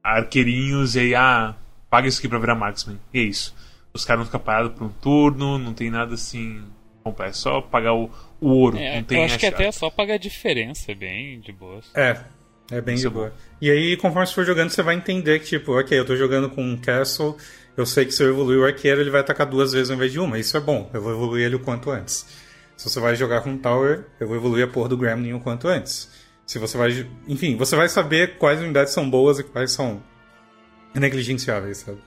arqueirinhos e aí, ah, paga isso aqui pra virar Marksman. E é isso. Os caras não ficam parados por um turno, não tem nada assim comprar. É só pagar o, o ouro. É, não tem eu acho que até é só pagar a diferença, é bem de boa. É, é bem Isso de é boa. E aí, conforme você for jogando, você vai entender que, tipo, ok, eu tô jogando com um Castle, eu sei que se eu evoluir o arqueiro, ele vai atacar duas vezes ao invés de uma. Isso é bom, eu vou evoluir ele o quanto antes. Se você vai jogar com um Tower, eu vou evoluir a porra do Gremlin o quanto antes. Se você vai. Enfim, você vai saber quais unidades são boas e quais são negligenciáveis, sabe?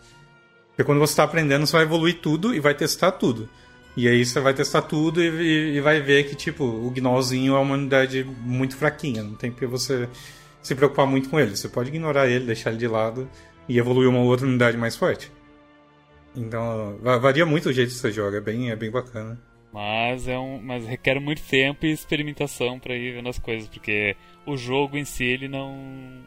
Porque quando você tá aprendendo, você vai evoluir tudo e vai testar tudo. E aí você vai testar tudo e, e- vai ver que, tipo, o Gnolzinho é uma unidade muito fraquinha. Não tem porque você se preocupar muito com ele. Você pode ignorar ele, deixar ele de lado e evoluir uma outra unidade mais forte. Então, va- varia muito o jeito que você joga. É bem, é bem bacana. Mas é um, mas requer muito tempo e experimentação pra ir vendo as coisas, porque o jogo em si ele não,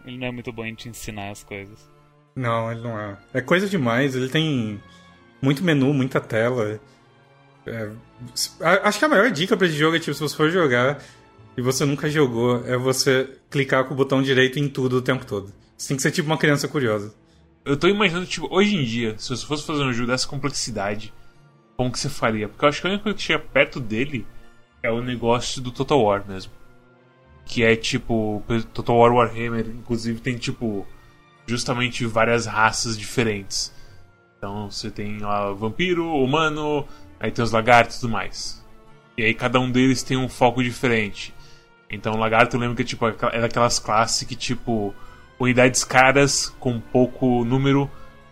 ele não é muito bom em te ensinar as coisas. Não, ele não é. É coisa demais. Ele tem muito menu, muita tela. É, acho que a maior dica pra esse jogo é, tipo, se você for jogar e você nunca jogou, é você clicar com o botão direito em tudo o tempo todo. Você tem que ser tipo uma criança curiosa. Eu tô imaginando, tipo, hoje em dia, se você fosse fazer um jogo dessa complexidade, como que você faria? Porque eu acho que a única coisa que chega perto dele é o negócio do Total War mesmo. Que é tipo, Total War Warhammer, inclusive tem tipo, justamente várias raças diferentes. Então você tem lá vampiro, humano, aí tem os lagartos e tudo mais. E aí cada um deles tem um foco diferente. Então o lagarto eu lembro que tipo, é daquelas classes que tipo unidades caras com pouco número,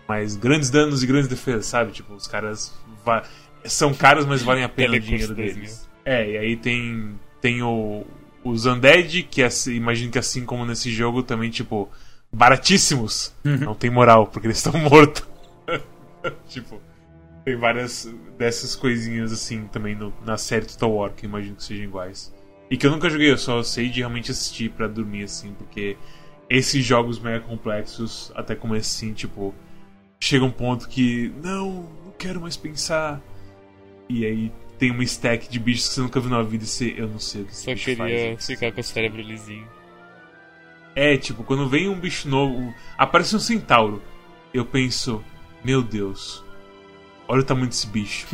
mas grandes danos e grandes defesas, sabe? Tipo, os caras são caros, mas valem a pena o dinheiro 2000. deles. É, e aí tem tem o os undead que assim- imagino que assim como nesse jogo também tipo baratíssimos, não tem moral porque eles estão mortos. tipo, tem várias dessas coisinhas assim também no- na série Total War que eu imagino que sejam iguais. E que eu nunca joguei, eu só sei de realmente assistir pra dormir assim, porque esses jogos mega complexos, até como assim, tipo, chega um ponto que não, não quero mais pensar. E aí tem uma stack de bichos que você nunca viu na vida e você, eu não sei o que Só bicho queria faz. ficar com o cérebro lisinho. É, tipo, quando vem um bicho novo, aparece um centauro, eu penso, meu Deus, olha o tamanho desse bicho,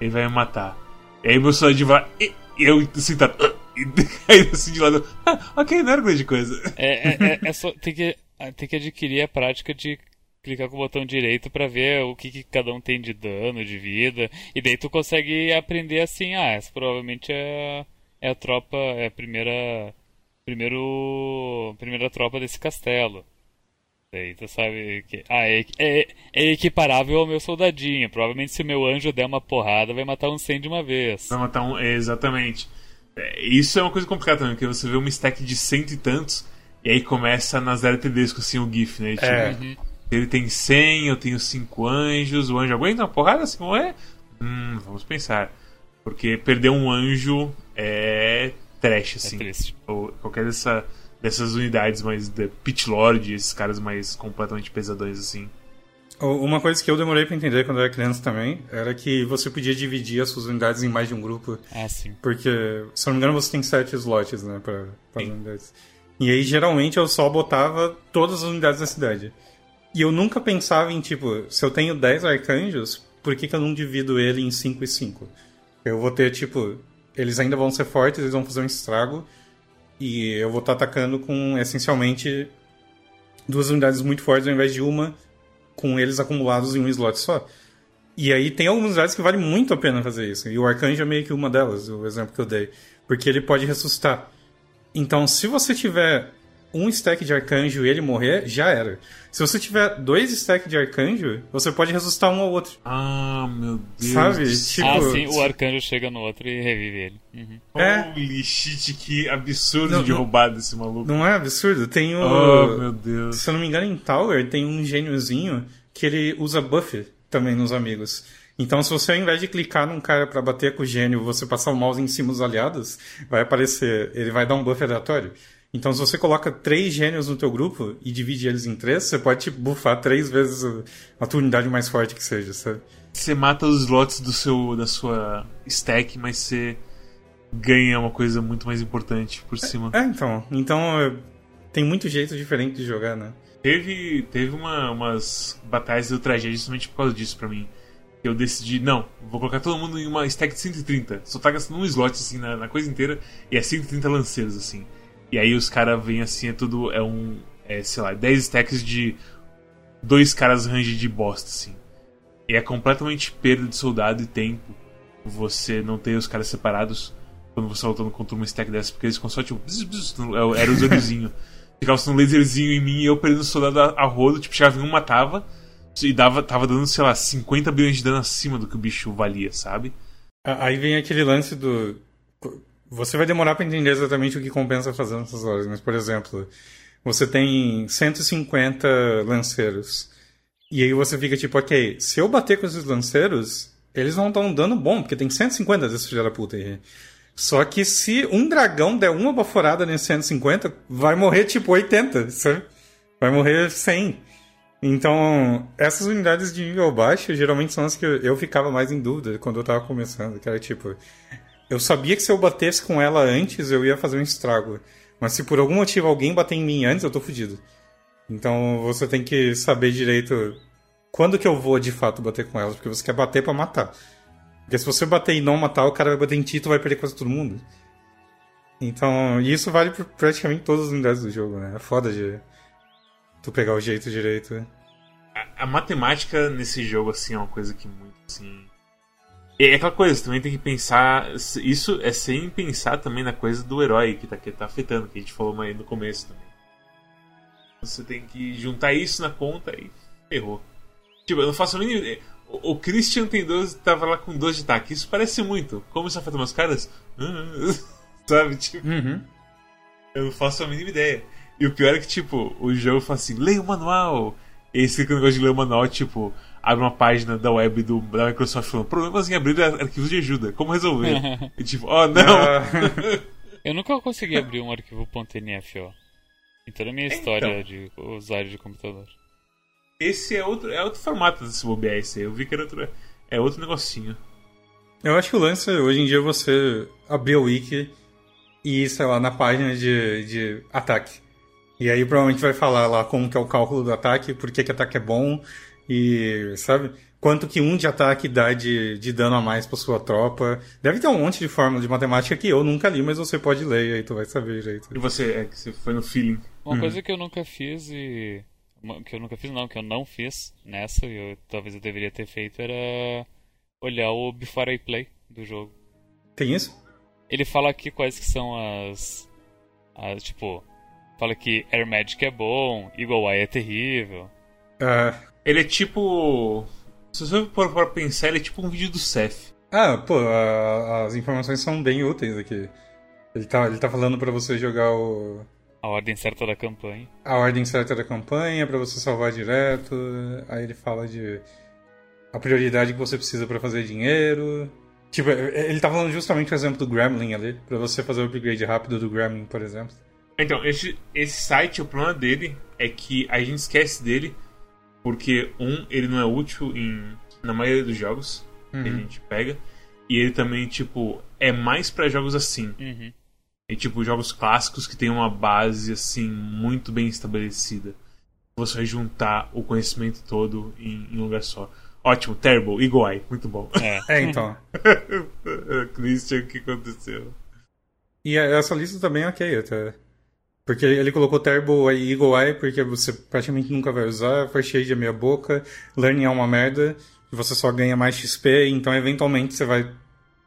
ele vai me matar. E aí meu soldadinho vai, e eu centauro, e aí assim de lado, ah, ok, não era grande coisa. É, é, é- é só tem que tem que adquirir a prática de clicar com o botão direito pra ver o que, que cada um tem de dano, de vida, e daí tu consegue aprender assim, ah, essa provavelmente é, é a tropa, é a primeira primeiro primeira tropa desse castelo. Daí tu sabe que ah, é, é, é equiparável ao meu soldadinho. Provavelmente se o meu anjo der uma porrada, vai matar um 100 de uma vez. Vai matar um. é, exatamente. É, isso é uma coisa complicada também, porque você vê uma stack de cento e tantos, e aí começa nas LTDs assim o GIF, né? Tipo, É. Ele tem 100, eu tenho 5 anjos, o anjo aguenta uma porrada assim como é? Hum, vamos pensar. Porque perder um anjo é trash, É assim. triste. Ou qualquer dessa, dessas unidades mais de Pit Lord, esses caras mais completamente pesadões assim. Uma coisa que eu demorei pra entender quando eu era criança também era que você podia dividir as suas unidades em mais de um grupo. Ah, sim. Porque, se eu não me engano, você tem sete slots, né, pra, pra as Sim. unidades. E aí, geralmente, eu só botava todas as unidades da cidade. E eu nunca pensava em, tipo, se eu tenho 10 arcanjos, por que, que eu não divido ele em 5 e 5? Eu vou ter, tipo, eles ainda vão ser fortes, eles vão fazer um estrago, e eu vou estar atacando com, essencialmente, duas unidades muito fortes ao invés de uma, com eles acumulados em um slot só. E aí tem algumas unidades que vale muito a pena fazer isso. E o arcanjo é meio que uma delas, o exemplo que eu dei. Porque ele pode ressuscitar. Então, se você tiver um stack de arcanjo e ele morrer, já era. Se você tiver dois stacks de arcanjo, você pode ressuscitar um ao outro. Ah, meu Deus. Sabe? Tipo- Ah, sim, o arcanjo chega no outro e revive ele. Uhum. É. Holy shit, que absurdo Não, de não- roubado esse maluco. Não é absurdo? Tem o. Oh, meu Deus. Se eu não me engano, em Tower tem um gêniozinho que ele usa buff também nos amigos. Então, se você ao invés de clicar num cara pra bater com o gênio, você passar o mouse em cima dos aliados, vai aparecer, ele vai dar um buff aleatório. Então, se você coloca três gênios no teu grupo e divide eles em três, você pode tipo, buffar três vezes a- tua unidade mais forte que seja, sabe? Você mata os slots do seu, da sua stack, mas você ganha uma coisa muito mais importante por cima. É, então. Então, é, tem muito jeito diferente de jogar, né? Teve, teve uma, umas batalhas do tragédia justamente por causa disso pra mim. Eu decidi, não, vou colocar todo mundo em uma stack de 130. Só tá gastando um slot assim na, na coisa inteira e é 130 lanceiros assim. E aí os caras vêm assim, é tudo. É um. É, sei lá, 10 stacks de dois caras range de bosta, assim. E é completamente perda de soldado e tempo você não ter os caras separados quando você tá lutando contra uma stack dessa, porque eles ficam só tipo. Bzz, bzz, era o olhozinhos. Ficava um laserzinho em mim e eu perdendo soldado a, a rodo, tipo, chegava em um, matava. E dava, tava dando, sei lá, 50 bilhões de dano acima do que o bicho valia, sabe? Aí vem aquele lance do. Você vai demorar para entender exatamente o que compensa fazer nessas horas, mas, por exemplo, você tem 150 lanceiros. E aí você fica tipo, ok, se eu bater com esses lanceiros, eles vão dar um dano bom, porque tem 150 desses filha da puta aí. Só que se um dragão der uma baforada nesse 150, vai morrer tipo 80, sabe? Vai morrer 100. Então, essas unidades de nível baixo geralmente são as que eu ficava mais em dúvida quando eu tava começando. Que era tipo, eu sabia que se eu batesse com ela antes, eu ia fazer um estrago. Mas se por algum motivo alguém bater em mim antes, eu tô fudido. Então você tem que saber direito quando que eu vou de fato bater com elas, porque você quer bater para matar. Porque se você bater e não matar, o cara vai bater em ti e vai perder quase todo mundo. Então, isso vale por praticamente todas as unidades do jogo, né? É foda de tu pegar o jeito direito. A, a matemática nesse jogo, assim, é uma coisa que muito, assim... É aquela coisa, também tem que pensar... Isso é sem pensar também na coisa do herói que tá, que tá afetando, que a gente falou aí no começo também. Você tem que juntar isso na conta e ferrou. Tipo, eu não faço nem... O Christian tem 12, tava lá com 12 de ataque. Isso parece muito. Como isso afeta meus caras? Sabe? Tipo. Uhum. Eu não faço a mínima ideia. E o pior é que, tipo, o jogo fala assim: leia o manual. E você negócio de ler o manual, tipo, abre uma página da web do, da Microsoft falando: problemas em abrir arquivos de ajuda. Como resolver? e tipo, oh não! eu nunca consegui abrir um arquivo .nf, ó. Em toda a minha história então, de usuário de computador. Esse é outro, é outro formato desse bobear esse Eu vi que era outro, é outro negocinho. Eu acho que o lance hoje em dia é você abrir o wiki e, sei lá, na página de, de ataque. E aí provavelmente vai falar lá como que é o cálculo do ataque, por que, que ataque é bom e, sabe? Quanto que um de ataque dá de, de dano a mais pra sua tropa. Deve ter um monte de fórmula de matemática que eu nunca li, mas você pode ler e aí tu vai saber direito. E você, é que você foi no feeling. Uma hum. coisa que eu nunca fiz e que eu nunca fiz não, que eu não fiz nessa, e eu, talvez eu deveria ter feito, era olhar o Before I Play do jogo. Tem isso? Ele fala aqui quais que são as. as tipo, fala que Air Magic é bom, Eagle Eye é terrível. Uh, ele é tipo. Se você for para pensar, ele é tipo um vídeo do Seth. Ah, pô, a, as informações são bem úteis aqui. Ele tá, ele tá falando para você jogar o a ordem certa da campanha. A ordem certa da campanha para você salvar direto. Aí ele fala de a prioridade que você precisa para fazer dinheiro. Tipo, ele tá falando justamente o exemplo do Gremlin ali, para você fazer o upgrade rápido do Gremlin, por exemplo. Então, esse, esse site, o problema dele é que a gente esquece dele porque, um, ele não é útil em, na maioria dos jogos uhum. que a uhum. gente pega, e ele também, tipo, é mais para jogos assim. Uhum. E tipo, jogos clássicos que tem uma base assim muito bem estabelecida. Você vai juntar o conhecimento todo em, em um lugar só. Ótimo, terrible, Eye, muito bom. É, é então. Christian, o que aconteceu? E essa lista também é ok, até. Porque ele colocou Terrible e Eagle Eye porque você praticamente nunca vai usar, First é meia boca, Learning é uma merda, você só ganha mais XP, então eventualmente você vai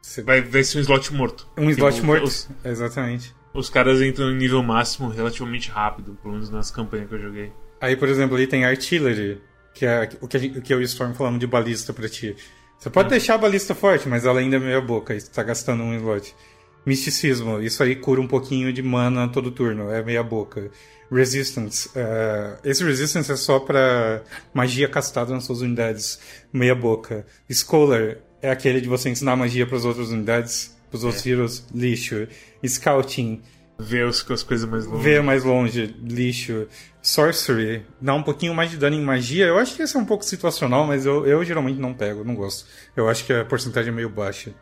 você vai ver se um slot morto. Um slot tipo, morto, os, exatamente. Os caras entram no nível máximo relativamente rápido, pelo menos nas campanhas que eu joguei. Aí, por exemplo, ali tem Artillery, que é o que, o que eu e Storm falamos de balista pra ti. Você pode é. deixar a balista forte, mas ela ainda é meia boca, e você tá gastando um slot. Misticismo, isso aí cura um pouquinho de mana todo turno, é meia boca. Resistance, uh, esse Resistance é só para magia castada nas suas unidades, meia boca. Scholar, é aquele de você ensinar magia para as outras unidades, para os outros é. heroes, lixo. Scouting. Ver as, as coisas mais longe. Ver mais longe, lixo. Sorcery, dá um pouquinho mais de dano em magia. Eu acho que esse é um pouco situacional, mas eu, eu geralmente não pego, não gosto. Eu acho que a porcentagem é meio baixa.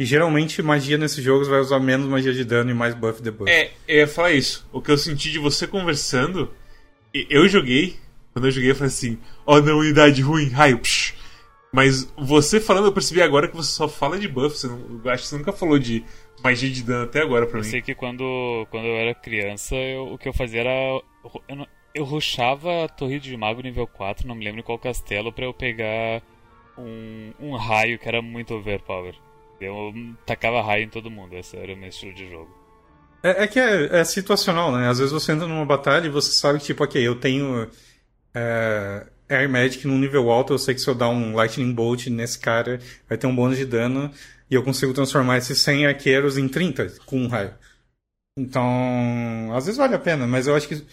E geralmente magia nesses jogos vai usar menos magia de dano e mais buff debuff. É, eu ia falar isso. O que eu senti de você conversando, eu joguei, quando eu joguei eu falei assim, ó oh, não, unidade ruim, raio, psh. Mas você falando, eu percebi agora que você só fala de buff. Você não, eu acho que você nunca falou de magia de dano até agora pra Eu mim. sei que quando, quando eu era criança, eu- o que eu fazia era. Eu, não- eu rushava a Torre de Mago nível 4, não me lembro em qual castelo, pra eu pegar um, um raio que era muito overpower. Eu tacava raio em todo mundo, esse era o meu estilo de jogo. É, é que é, é situacional, né? Às vezes você entra numa batalha e você sabe que, tipo, ok, eu tenho é, Air Magic num nível alto, eu sei que se eu dar um Lightning Bolt nesse cara, vai ter um bônus de dano, e eu consigo transformar esses 100 arqueiros em 30 com um raio. Então, às vezes vale a pena, mas eu acho que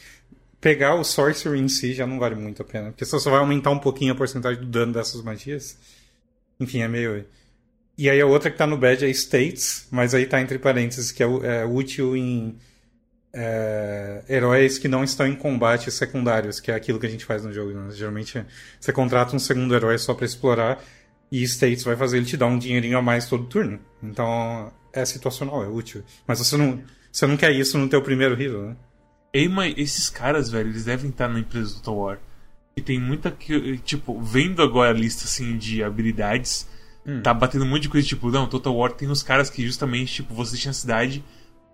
pegar o Sorcery em si já não vale muito a pena, porque você só vai aumentar um pouquinho a porcentagem do dano dessas magias. Enfim, é meio... E aí a outra que tá no badge é States, mas aí tá entre parênteses, que é, é útil em é, heróis que não estão em combates secundários, que é aquilo que a gente faz no jogo. né? Geralmente você contrata um segundo herói só pra explorar e States vai fazer ele te dar um dinheirinho a mais todo turno. Então é situacional, é útil. Mas você não, você não quer isso no teu primeiro hero, né? Ei, mas esses caras, velho, eles devem estar na empresa do Total War. E tem muita que. Tipo, vendo agora a lista assim de habilidades, tá batendo um monte de coisa, tipo, não, Total War tem uns caras que justamente, tipo, você deixa a cidade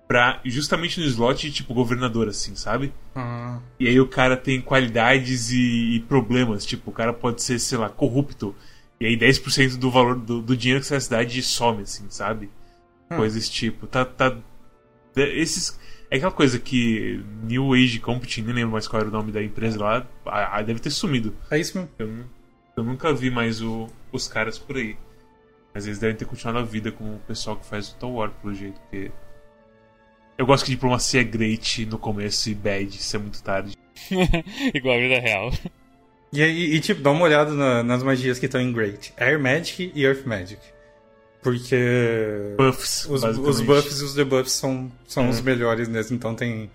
pra. Justamente no slot, tipo, governador, assim, sabe? Ah, E aí o cara tem qualidades e, e problemas. Tipo, o cara pode ser, sei lá, corrupto. E aí 10% do valor do, do dinheiro que sai da cidade some, assim, sabe? Hum. Coisas tipo. Tá. tá é, esses. É aquela coisa que New Age Computing, nem lembro mais qual era o nome da empresa lá, a- a- deve ter sumido. é isso mesmo. Eu, eu nunca vi mais o- os caras por aí. Mas eles devem ter continuado a vida com o pessoal que faz o Total War, pelo jeito, porque. Eu gosto que diplomacia é great no começo e bad, isso é muito tarde. Igual a vida real. E, aí, e, tipo, dá uma olhada na- nas magias que estão em Great. Air Magic e Earth Magic. Porque Buffs, os, os buffs e os debuffs são, são É. os melhores mesmo. Então tem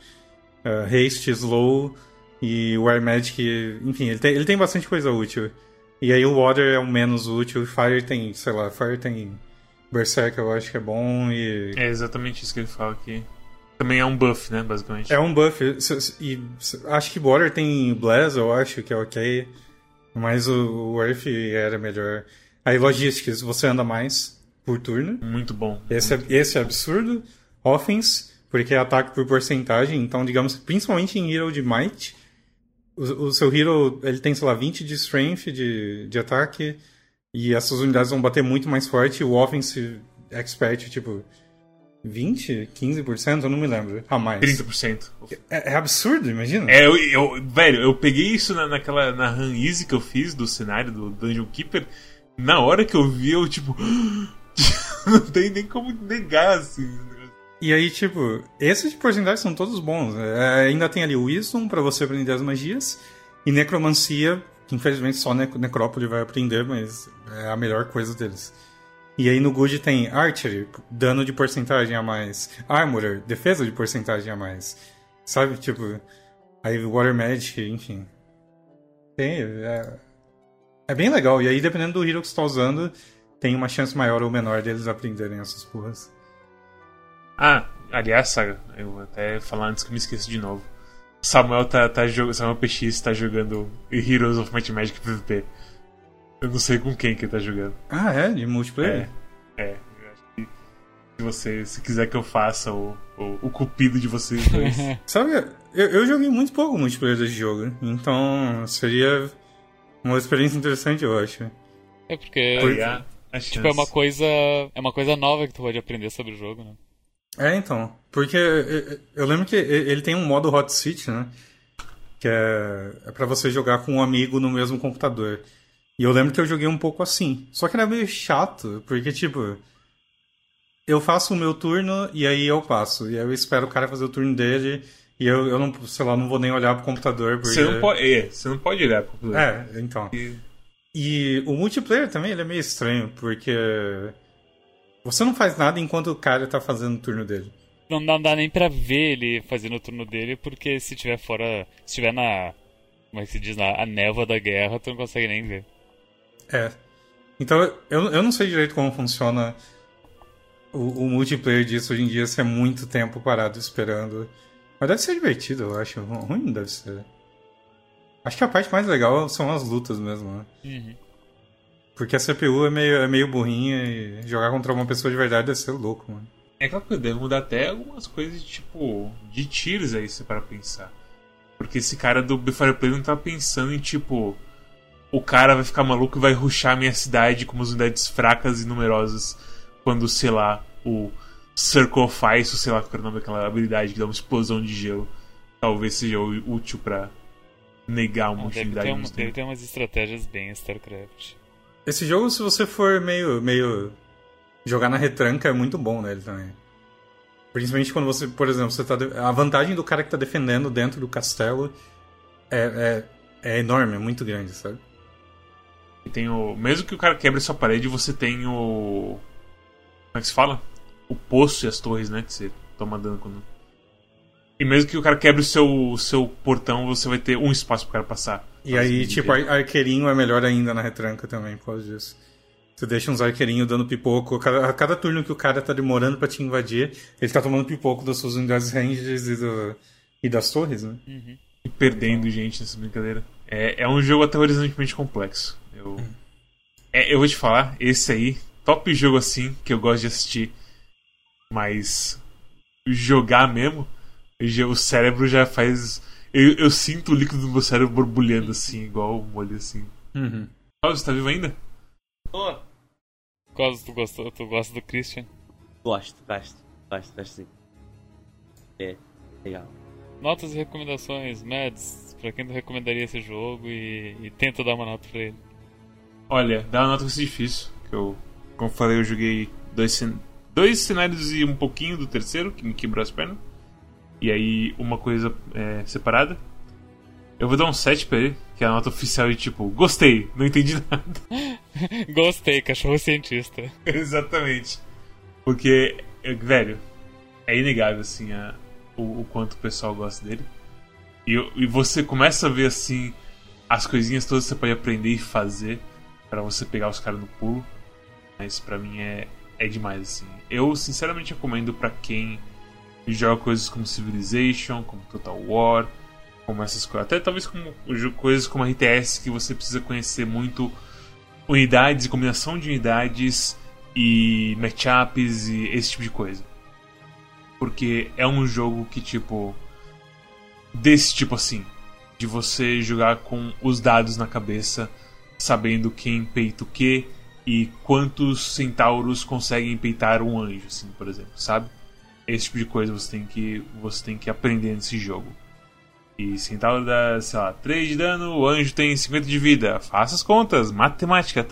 uh, haste, slow e o Air Magic, enfim, ele tem, ele tem bastante coisa útil. E aí o Water é o menos útil, Fire tem, sei lá, Fire tem Berserk, eu acho que é bom e É exatamente isso que ele fala aqui. Também é um buff, né, basicamente. é um buff. E acho que Water tem Blast, eu acho que é ok. Mas o, o Earth era melhor. Aí Logistics, você anda mais por turno. Muito bom. Esse é, esse é absurdo. Offense, porque é ataque por porcentagem. Então, digamos, principalmente em Hero de Might, o, o seu Hero ele tem, sei lá, 20 de Strength de, de ataque. E essas unidades vão bater muito mais forte. E o Offense Expert, tipo, 20, 15%, eu não me lembro. A mais. 30%. É, é absurdo, imagina. É, eu, eu- velho, eu peguei isso na, naquela na run easy que eu fiz do cenário do Dungeon Keeper. Na hora que eu vi, eu tipo. não tem nem como negar, assim. E aí, tipo, esses porcentagem são todos bons. É, ainda tem ali o Wisdom pra você aprender as magias. E Necromancia, que infelizmente só Nec Necrópole vai aprender, mas é a melhor coisa deles. E aí no Good tem Archery, dano de porcentagem a mais. Armorer, defesa de porcentagem a mais. Sabe, tipo. Aí Water Magic, enfim. Tem. É, é bem legal. E aí, dependendo do hero que você tá usando, tem uma chance maior ou menor deles aprenderem essas porras. Ah, aliás, Saga, eu vou até falar antes que eu me esqueça de novo. Samuel tá, tá jogando. Samuel PX tá jogando Heroes of Might Magic PVP. Eu não sei com quem que ele tá jogando. Ah, é? De multiplayer? É. É. Eu acho que se você se quiser que eu faça o, o, o cupido de vocês dois. Sabe, eu, eu joguei muito pouco multiplayer desse jogo, então seria uma experiência interessante, eu acho. É porque a, a tipo, é uma coisa. É uma coisa nova que tu pode aprender sobre o jogo, né? É, então. Porque eu, lembro que ele tem um modo Hot Seat, né? Que é, é pra você jogar com um amigo no mesmo computador. E eu lembro que eu joguei um pouco assim. Só que era meio chato, porque, tipo. Eu faço o meu turno e aí eu passo. E aí eu espero o cara fazer o turno dele. E eu, eu não, sei lá, não vou nem olhar pro computador. Porque... Você não pode. É, você não pode olhar pro computador. É, então. E- E o multiplayer também ele é meio estranho, porque você não faz nada enquanto o cara tá fazendo o turno dele. Não dá, não dá nem pra ver ele fazendo o turno dele, porque se tiver fora. Se tiver na. Como é que se diz? Na a névoa da guerra, tu não consegue nem ver. É. Então eu, eu não sei direito como funciona o, o multiplayer disso hoje em dia, se é muito tempo parado esperando. Mas deve ser divertido, eu acho. Ru- Ruim deve ser. Acho que a parte mais legal são as lutas mesmo, né? Uhum. Porque a CPU é meio, é meio burrinha e jogar contra uma pessoa de verdade deve ser louco, mano. É aquela coisa, deve mudar até algumas coisas, tipo, de tiros aí, se para pensar. Porque esse cara do Before Play não tá pensando em, tipo, o cara vai ficar maluco e vai ruxar a minha cidade com umas unidades fracas e numerosas quando, sei lá, o Circle of Ice, ou sei lá qual é o nome daquela habilidade que dá uma explosão de gelo, talvez seja útil para negar uma Ah, deve, unidade ter mesmo deve ter umas estratégias bem StarCraft. Esse jogo, se você for meio, meio jogar na retranca, é muito bom nele também. Principalmente quando você, por exemplo, você tá de- a vantagem do cara que tá defendendo dentro do castelo é, é, é enorme, é muito grande, sabe? E tem o. Mesmo que o cara quebre sua parede, você tem o. Como é que se fala? O poço e as torres, né? Que você toma dano quando. E mesmo que o cara quebre o seu, seu portão, você vai ter um espaço pro cara passar. E aí, tipo, ar- arqueirinho é melhor ainda na retranca também, por causa disso. Você deixa uns arqueirinhos dando pipoco. Cada, a cada turno que o cara tá demorando pra te invadir, ele tá tomando pipoco das suas unidades ranges e, do- e das torres, né? E perdendo gente nessa brincadeira. É, é um jogo aterrorizantemente complexo. Eu, é, eu vou te falar, esse aí, top jogo assim, que eu gosto de assistir. Mas jogar mesmo, o cérebro já faz. Eu, eu sinto o líquido do meu cérebro borbulhando assim, igual o molho assim. Uhum. Carlos, você tá vivo ainda? Tô. Gosto, tu, gostou, tu gosta do Christian? Gosto, gosto, gosto, gosto sim. É, legal. Notas e recomendações, Mads, pra quem tu recomendaria esse jogo e, e tenta dar uma nota pra ele. Olha, dá uma nota vai ser difícil. Que eu, como eu falei, eu joguei dois, dois cenários e um pouquinho do terceiro, que me quebrou as pernas. E aí uma coisa é, separada. Eu vou dar um 7 pra ele, que é a nota oficial de tipo, gostei, não entendi nada. Gostei, cachorro cientista. Exatamente. Porque, é, velho, é inegável assim a, o, o quanto o pessoal gosta dele. E, e você começa a ver assim as coisinhas todas que você pode aprender e fazer pra você pegar os caras no pulo. Mas pra mim é, é demais assim. Eu sinceramente recomendo pra quem joga coisas como Civilization, como Total War, como essas coisas. Até talvez como coisas como RTS que você precisa conhecer muito unidades e combinação de unidades e matchups e esse tipo de coisa. Porque é um jogo que, tipo. Desse tipo assim. De você jogar com os dados na cabeça, sabendo quem peita o que e quantos centauros conseguem peitar um anjo, assim, por exemplo, sabe? Esse tipo de coisa você tem que, você tem que aprender nesse jogo. E centauro dá, sei lá, 3 de dano, o anjo tem 50 de vida. Faça as contas, matemática.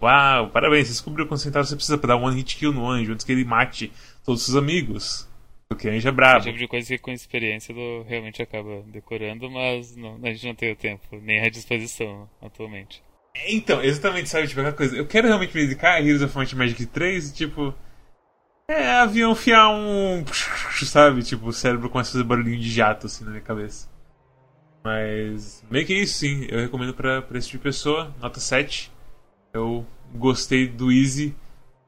Uau, parabéns, você descobriu quantos centauros você precisa pra dar um hit kill no anjo antes que ele mate todos os seus amigos. Porque anjo é É o brabo. tipo de coisa que com experiência tu realmente acaba decorando, mas não- a gente não tem o tempo, nem a disposição atualmente. Então, exatamente, sabe, tipo, aquela coisa. Eu quero realmente me dedicar a Heroes of Might Magic 3 e, tipo. É, avião fiar um. Sabe? Tipo, o cérebro começa a fazer barulhinho de jato, assim, na minha cabeça. Mas. Meio que é isso, sim. Eu recomendo pra, pra esse tipo de pessoa. Nota 7. Eu gostei do Easy.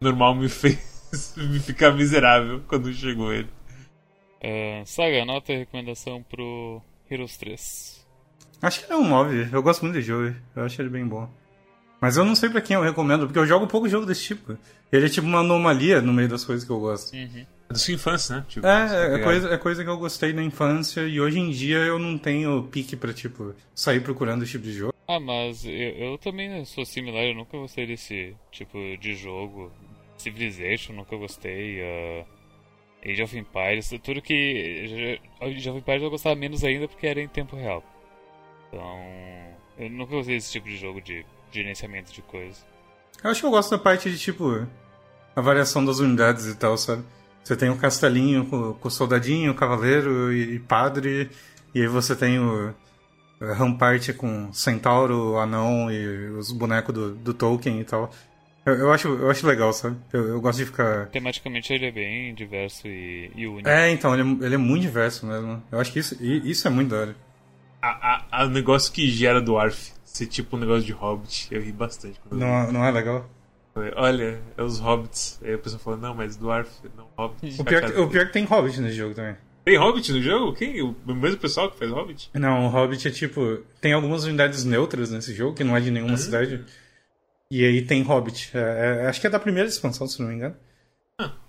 Normal me fez me ficar miserável quando chegou ele. Ah, Saga, nota e recomendação pro Heroes 3. Acho que é um 9. Eu gosto muito desse jogo. Eu acho ele bem bom. Mas eu não sei pra quem eu recomendo, porque eu jogo pouco jogo desse tipo. Ele é tipo uma anomalia no meio das coisas que eu gosto. Uhum. É da sua infância, né? Tipo, É, é coisa, é coisa que eu gostei na infância e hoje em dia eu não tenho pique pra, tipo, sair procurando esse tipo de jogo. Ah, mas eu, eu também sou similar, eu nunca gostei desse tipo de jogo. Civilization, nunca gostei. ah, Age of Empires, tudo que. Age of Empires eu gostava menos ainda porque era em tempo real. Então. Eu nunca gostei desse tipo de jogo de gerenciamento de coisa. Eu acho que eu gosto da parte de, tipo, a variação das unidades e tal, sabe? Você tem o castelinho com, com o soldadinho, o cavaleiro e, e padre, e aí você tem o Rampart com centauro, anão e os bonecos do, do Tolkien e tal. Eu, eu acho, eu acho legal, sabe? Eu, eu gosto de ficar. Tematicamente ele é bem diverso e, e único. É, então, ele é, ele é muito diverso mesmo. Eu acho que isso, isso é muito da hora. A, a, a negócio que gera Dwarf ser tipo um negócio de Hobbit. Eu ri bastante quando eu vi. Não, não é legal? Olha, é os Hobbits. Aí a pessoa falou, não, mas Dwarf, não Hobbit. O pior, que- o pior que tem Hobbit nesse jogo também. Tem Hobbit no jogo? Quem? O mesmo pessoal que faz Hobbit? Não, o Hobbit é tipo. Tem algumas unidades neutras nesse jogo, que não é de nenhuma cidade. E aí tem Hobbit. É, é, acho que é da primeira expansão, se não me engano.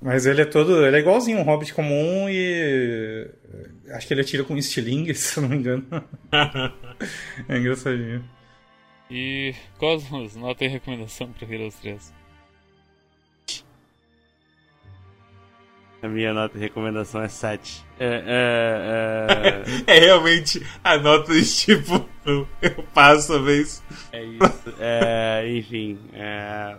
Mas ele é todo. Ele é igualzinho um Hobbit comum e. Acho que ele atira com estilingue, se não me engano. é engraçadinho. E Cosmos, nota e recomendação para Heroes 3. A minha nota de recomendação é 7. É, é, é... é realmente a nota de tipo, eu passo a vez. É isso. É, enfim. É...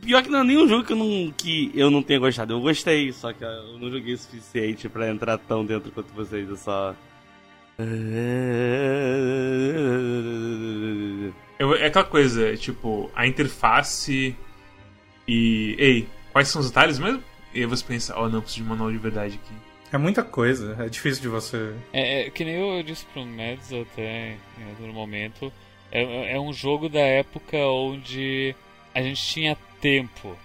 Pior que não é nenhum jogo que eu, não, que eu não tenha gostado. Eu gostei, só que eu não joguei o suficiente pra entrar tão dentro quanto vocês. Eu só. Eu, é aquela coisa, tipo, a interface e. Ei, quais são os detalhes mesmo? E aí você pensa, oh não, preciso de manual de verdade aqui. É muita coisa, é difícil de você. É, é que nem eu disse pro Mads até em outro momento. É, é um jogo da época onde a gente tinha tempo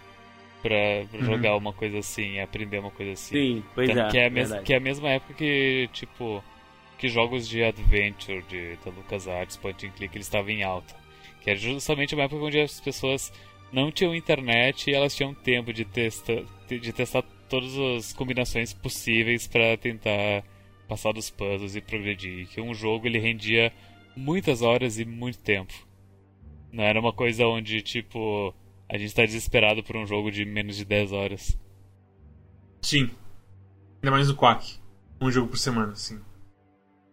pra, pra uhum. jogar uma coisa assim, aprender uma coisa assim. Sim, pois então, é. Que é, a que é a mesma época que, tipo, que jogos de adventure de, da LucasArts, point and click, eles estavam em alta. Que era justamente uma época onde as pessoas não tinham internet e elas tinham tempo de, de testar todas as combinações possíveis para tentar passar dos puzzles e progredir. Que um jogo ele rendia muitas horas e muito tempo. Não era uma coisa onde, tipo, a gente tá desesperado por um jogo de menos de 10 horas. Sim. Ainda mais no Quack. Um jogo por semana, sim.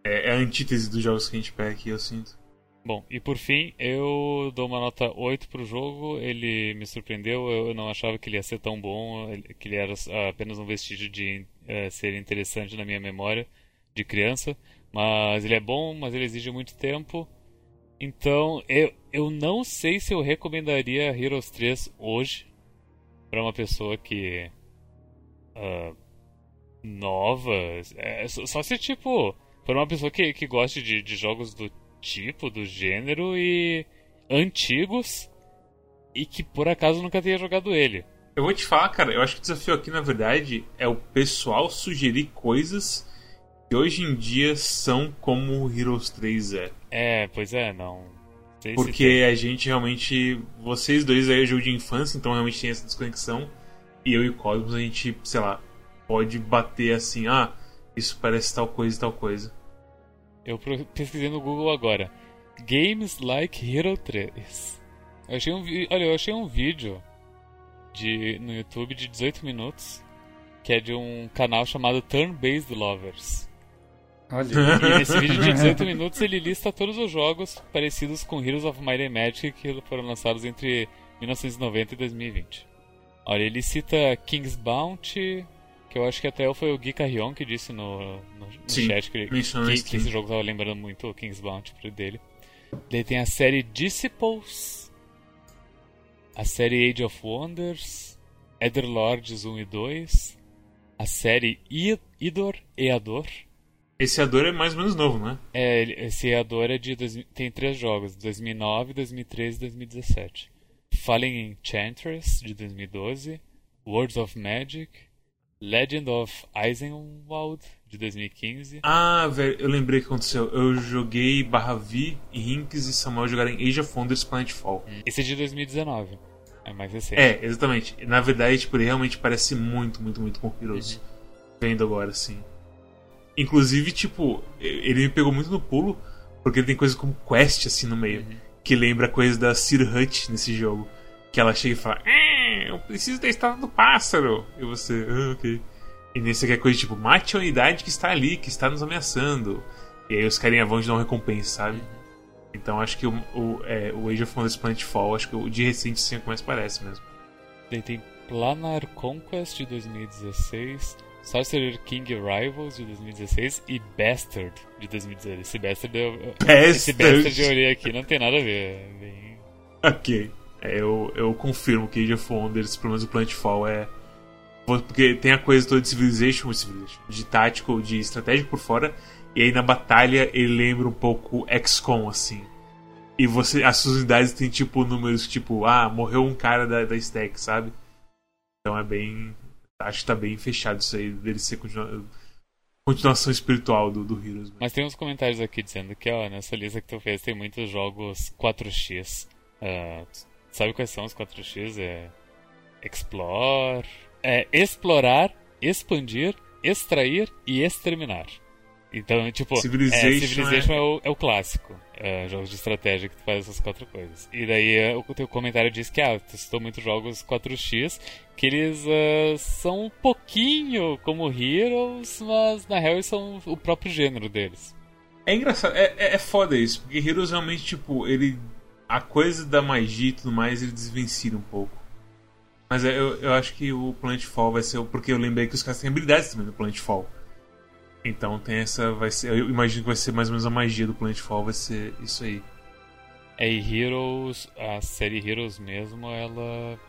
É, é a antítese dos jogos que a gente pega aqui, eu sinto. Bom, e por fim, eu dou uma nota 8 pro jogo. Ele me surpreendeu, eu não achava que ele ia ser tão bom, que ele era apenas um vestígio de uh, ser interessante na minha memória de criança. Mas ele é bom, mas ele exige muito tempo. Então, eu, eu não sei se eu recomendaria Heroes 3 hoje para uma pessoa que. Uh, nova. É, só se, tipo, para uma pessoa que, que goste de, de jogos do tipo, do gênero e antigos e que por acaso nunca tenha jogado ele. Eu vou te falar, cara, eu acho que o desafio aqui, na verdade, é o pessoal sugerir coisas que hoje em dia são como o Heroes 3 é. É, pois é, não. Sei Porque a gente realmente. Vocês dois aí é jogo de infância, então realmente tem essa desconexão. E eu e o Cosmos, a gente, sei lá, pode bater assim, ah, isso parece tal coisa e tal coisa. Eu pesquisei no Google agora. Games like Hero 3. Eu achei um, olha, eu achei um vídeo de, no YouTube de 18 minutos que é de um canal chamado Turn Based Lovers. Olha. E nesse vídeo de 18 minutos ele lista todos os jogos parecidos com Heroes of Might and Magic que foram lançados entre 1990 e 2020. Olha, ele cita King's Bounty, que eu acho que até foi o Gui Carrion que disse no, no, no sim, chat que, que, que, esse jogo tava lembrando muito o King's Bounty dele. Daí tem a série Disciples, a série Age of Wonders, Etherlords 1 e 2, a série Idor, Eador. Esse Eador é mais ou menos novo, né? É, esse Eador é de. Dois, tem três jogos: 2009, 2013 e 2017. Fallen Enchantress, de 2012. Words of Magic. Legend of Eisenwald, de 2015. Ah, velho, eu lembrei o que aconteceu. Eu joguei barra V e Rinks e Samuel jogaram Age of Wonders Planetfall. Hum. Esse é de 2019. É mais recente. É, exatamente. Na verdade, tipo, ele realmente parece muito, muito, muito Heroes. Uhum. Vendo agora, sim. Inclusive, tipo, ele me pegou muito no pulo, porque ele tem coisas como quest, assim, no meio. Uhum. Que lembra coisa da Sir Hut nesse jogo. Que ela chega e fala... Eu preciso da estátua do pássaro. E você, ah, ok. E nesse aqui é coisa tipo, mate a unidade que está ali, que está nos ameaçando. E aí os carinha vão te dar uma recompensa, sabe? Então acho que o, o, é, o Age of Wonders Planetfall, acho que o de recente sim é o que mais parece mesmo. Daí tem Planar Conquest de 2016, Sorcerer King Rivals de 2016 e Bastard de 2016. Esse Bastard eu, Bastard. Esse Bastard eu olhei aqui, não tem nada a ver. É bem... Ok. É, eu, eu confirmo que Age of Wonders, pelo menos o Planetfall, é. Porque tem a coisa toda de Civilization, de tático, de estratégia por fora, e aí na batalha ele lembra um pouco XCOM, assim. E você, as suas unidades têm tipo números tipo, ah, morreu um cara da, da stack, sabe? Então é bem. Acho que tá bem fechado isso aí, dele ser continua, continuação espiritual do, do Heroes. Mas tem uns comentários aqui dizendo que, ó, nessa lista que tu fez tem muitos jogos 4x. Uh, sabe quais são os 4x? É explore, é explorar, expandir, extrair e exterminar. Então, tipo, Civilization, é, Civilization é... é, o, é o clássico. É, jogos de estratégia que tu faz essas quatro coisas. E daí é, o teu comentário diz que, ah, tu citou muitos jogos 4x, que eles uh, são um pouquinho como Heroes, mas na real eles são o próprio gênero deles. É engraçado, é, é, é foda isso, porque Heroes realmente, tipo, ele. A coisa da magia e tudo mais, ele desvencilha um pouco. Mas eu, eu acho que o Planetfall vai ser. Porque eu lembrei que os caras têm habilidades também no Planetfall. Então tem essa. Vai ser, eu imagino que vai ser mais ou menos a magia do Planetfall, vai ser isso aí. É, e Heroes, a série Heroes mesmo, ela.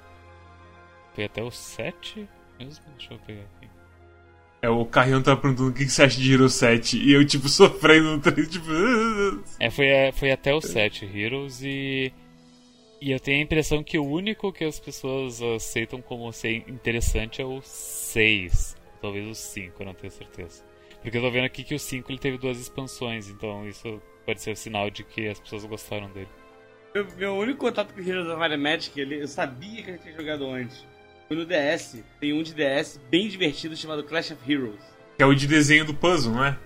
Foi até o 7 mesmo? Deixa eu pegar aqui. É, o Carrião tava perguntando o que você acha de Heroes 7 e eu, tipo, sofrendo no trem, tipo. É, foi, foi até o 7 Heroes e. E eu tenho a impressão que o único que as pessoas aceitam como ser interessante é o 6. Talvez o 5, eu não tenho certeza. Porque eu tô vendo aqui que o 5 ele teve duas expansões, então isso pode ser um sinal de que as pessoas gostaram dele. Meu, meu único contato com Heroes of Might Magic, ele, eu sabia que eu tinha jogado antes. Foi no DS. Tem um de DS bem divertido chamado Clash of Heroes. Que é o de desenho do puzzle, não é?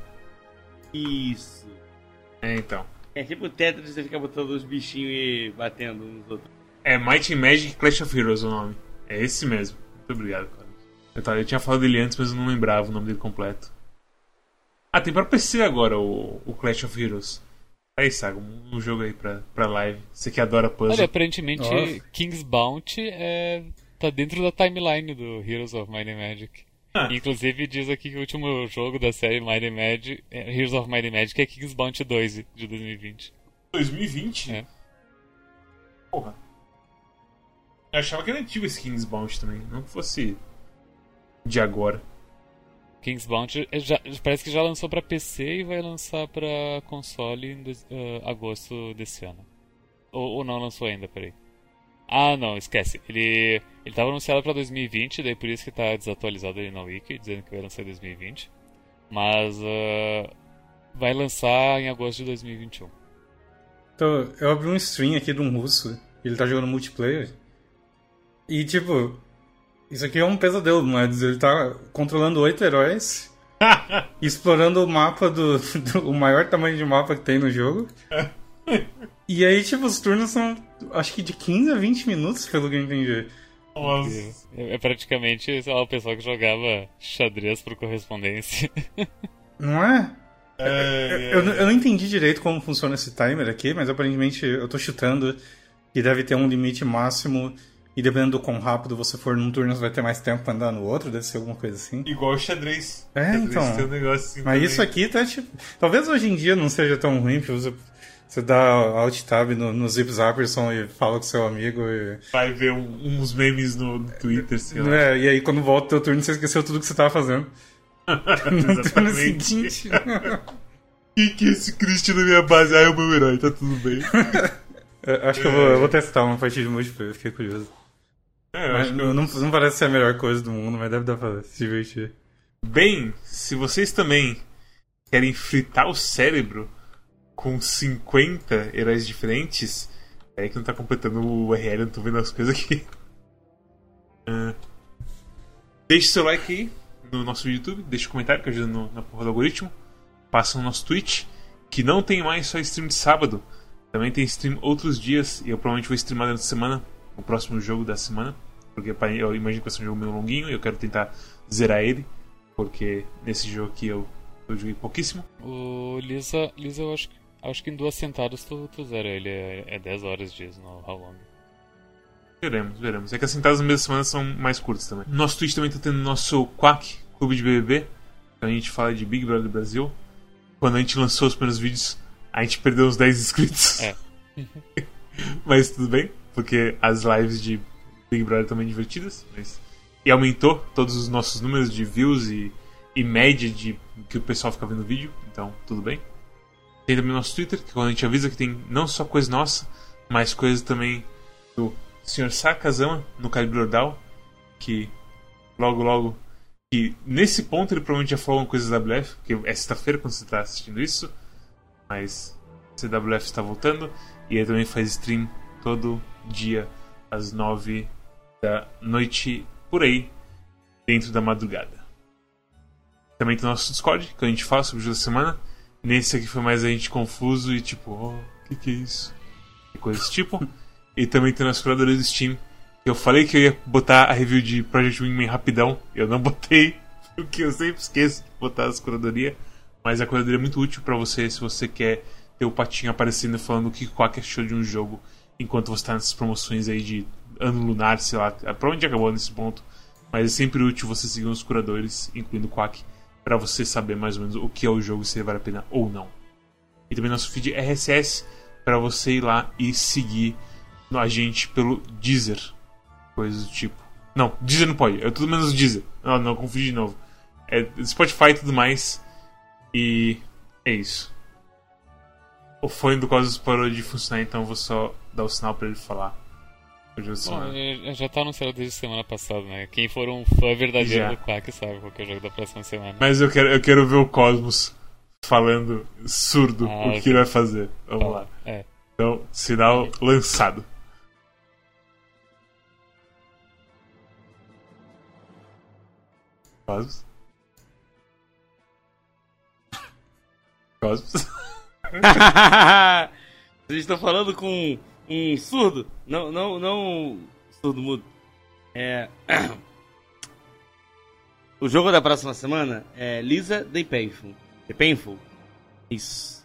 Isso. É, então. É tipo Tetris, você fica botando os bichinhos e batendo uns nos outros. É Might and Magic Clash of Heroes o nome. É esse mesmo. Muito obrigado, cara. Eu, tava, eu tinha falado dele antes, mas eu não lembrava o nome dele completo. Ah, tem pra PC agora o, o Clash of Heroes. Aí, Saga, um, um jogo aí pra, pra live. Você que adora puzzle. Olha, aparentemente Nossa. King's Bounty é, tá dentro da timeline do Heroes of Might and Magic. Ah. Inclusive diz aqui que o último jogo da série Might and Magic, é, Heroes of Might and Magic é King's Bounty 2 de 2020. 2020? É. Porra. Eu achava que era antigo esse King's Bounty também, não fosse de agora. King's Bounty é, já, parece que já lançou para PC e vai lançar para console em uh, agosto desse ano. Ou, ou não lançou ainda, peraí. Ah, não, esquece. Ele ele tava anunciado para 2020, daí por isso que tá desatualizado ali na Wiki, dizendo que vai lançar em 2020. Mas uh, vai lançar em agosto de 2021. Então, eu abri um stream aqui de um russo, ele tá jogando multiplayer. E tipo, isso aqui é um pesadelo, mas ele tá controlando oito heróis, explorando o mapa do, do, o maior tamanho de mapa que tem no jogo. e aí, tipo, os turnos são acho que de 15 a 20 minutos, pelo que eu entendi. Nossa. É, é praticamente sei lá, o pessoal que jogava xadrez por correspondência. Não é? É, é? eu, eu, eu, não entendi direito como funciona esse timer aqui, mas aparentemente eu tô chutando que deve ter um limite máximo e dependendo do quão rápido você for num turno, você vai ter mais tempo pra andar no outro, deve ser alguma coisa assim. Igual o xadrez. É, xadrez então. Tem um negócio assim mas também. isso aqui tá tipo. Talvez hoje em dia não seja tão ruim, porque você você dá alt tab no, no Zip Zapperson e fala com seu amigo e. Vai ver um, uns memes no, no Twitter, sei lá. É, e aí quando volta o teu turno, você esqueceu tudo que você tava fazendo. no turno seguinte. Quem que é esse Christian na minha base? Ah, é o meu herói, tá tudo bem. acho que eu vou, eu vou, testar uma partida de multiplayer, fiquei curioso. É, mas, não, não, não, parece ser a melhor coisa do mundo, mas deve dar pra se divertir. Bem, se vocês também querem fritar o cérebro com 50 heróis diferentes. É que não tá completando o URL, não tô vendo as coisas aqui. Uh, deixe seu like aí no nosso YouTube, deixe um comentário que ajuda no, na porra do algoritmo. Passa no nosso Twitch, que não tem mais só stream de sábado. Também tem stream outros dias, e eu provavelmente vou streamar durante a semana, o próximo jogo da semana. Porque eu imagino que vai ser um jogo meio longuinho e eu quero tentar zerar ele. Porque nesse jogo aqui eu, eu joguei pouquíssimo. O Lisa, Lisa eu acho que Acho que em duas sentadas tu, tu zera ele, é, é 10 horas dias no How Long. Veremos, veremos. É que as sentadas na mesma semana são mais curtas também. Nosso Twitch também tá tendo nosso Quack, Clube de BBB. A gente fala de Big Brother Brasil. Quando a gente lançou os primeiros vídeos, a gente perdeu uns 10 inscritos. É. mas tudo bem, porque as lives de Big Brother também divertidas. Mas... E aumentou todos os nossos números de views e, e média de que o pessoal fica vendo o vídeo. Então, tudo bem. Tem também nosso Twitter, que quando a gente avisa que tem não só coisa nossa, mas coisas também do Sr. Sakazama no Calibre Ordal, que logo logo. Que nesse ponto ele provavelmente já falou coisas da WF, que é sexta-feira quando você está assistindo isso, mas CWF está voltando, e ele também faz stream todo dia às nove da noite, por aí, dentro da madrugada. Também tem o nosso Discord, que a gente fala sobre o jogo da semana. Nesse aqui foi mais a gente confuso e tipo, oh, o que, que é isso? E coisa desse tipo. e também tem o nosso curador do Steam. Que eu falei que eu ia botar a review de Project Wingman rapidão. Eu não botei, porque eu sempre esqueço de botar as curadoria. Mas a curadoria é muito útil para você se você quer ter o patinho aparecendo falando o que Quack achou de um jogo enquanto você está nessas promoções aí de ano lunar, sei lá. Provavelmente acabou nesse ponto. Mas é sempre útil você seguir os curadores, incluindo o Quack, para você saber mais ou menos o que é o jogo se vale a pena ou não. E também nosso feed RSS para você ir lá e seguir a gente pelo Deezer. Coisas do tipo. Não, Deezer não pode, é tudo menos Deezer. Não, não, confundi de novo. É Spotify e tudo mais. E é isso. O fone do Cosmos parou de funcionar, então eu vou só dar o sinal para ele falar. Bom, já tá anunciado desde semana passada, né? Quem for um fã verdadeiro já. do Quack sabe qual é o jogo da próxima semana. Mas eu quero, eu quero ver o Cosmos falando surdo ah, o que ele vai fazer. Vamos Fala. lá. É. Então, sinal lançado. Cosmos? Cosmos? Vocês estão falando com um surdo. Não, não, não. Surdo mudo. É. O jogo da próxima semana é Lisa The Painful. The Painful? Isso.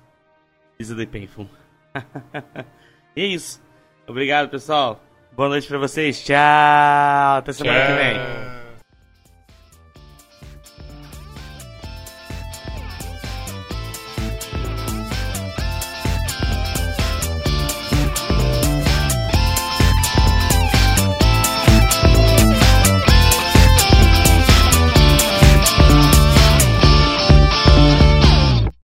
Lisa The Painful. e é isso. Obrigado, pessoal. Boa noite pra vocês. Tchau. Até semana Tchau. que vem.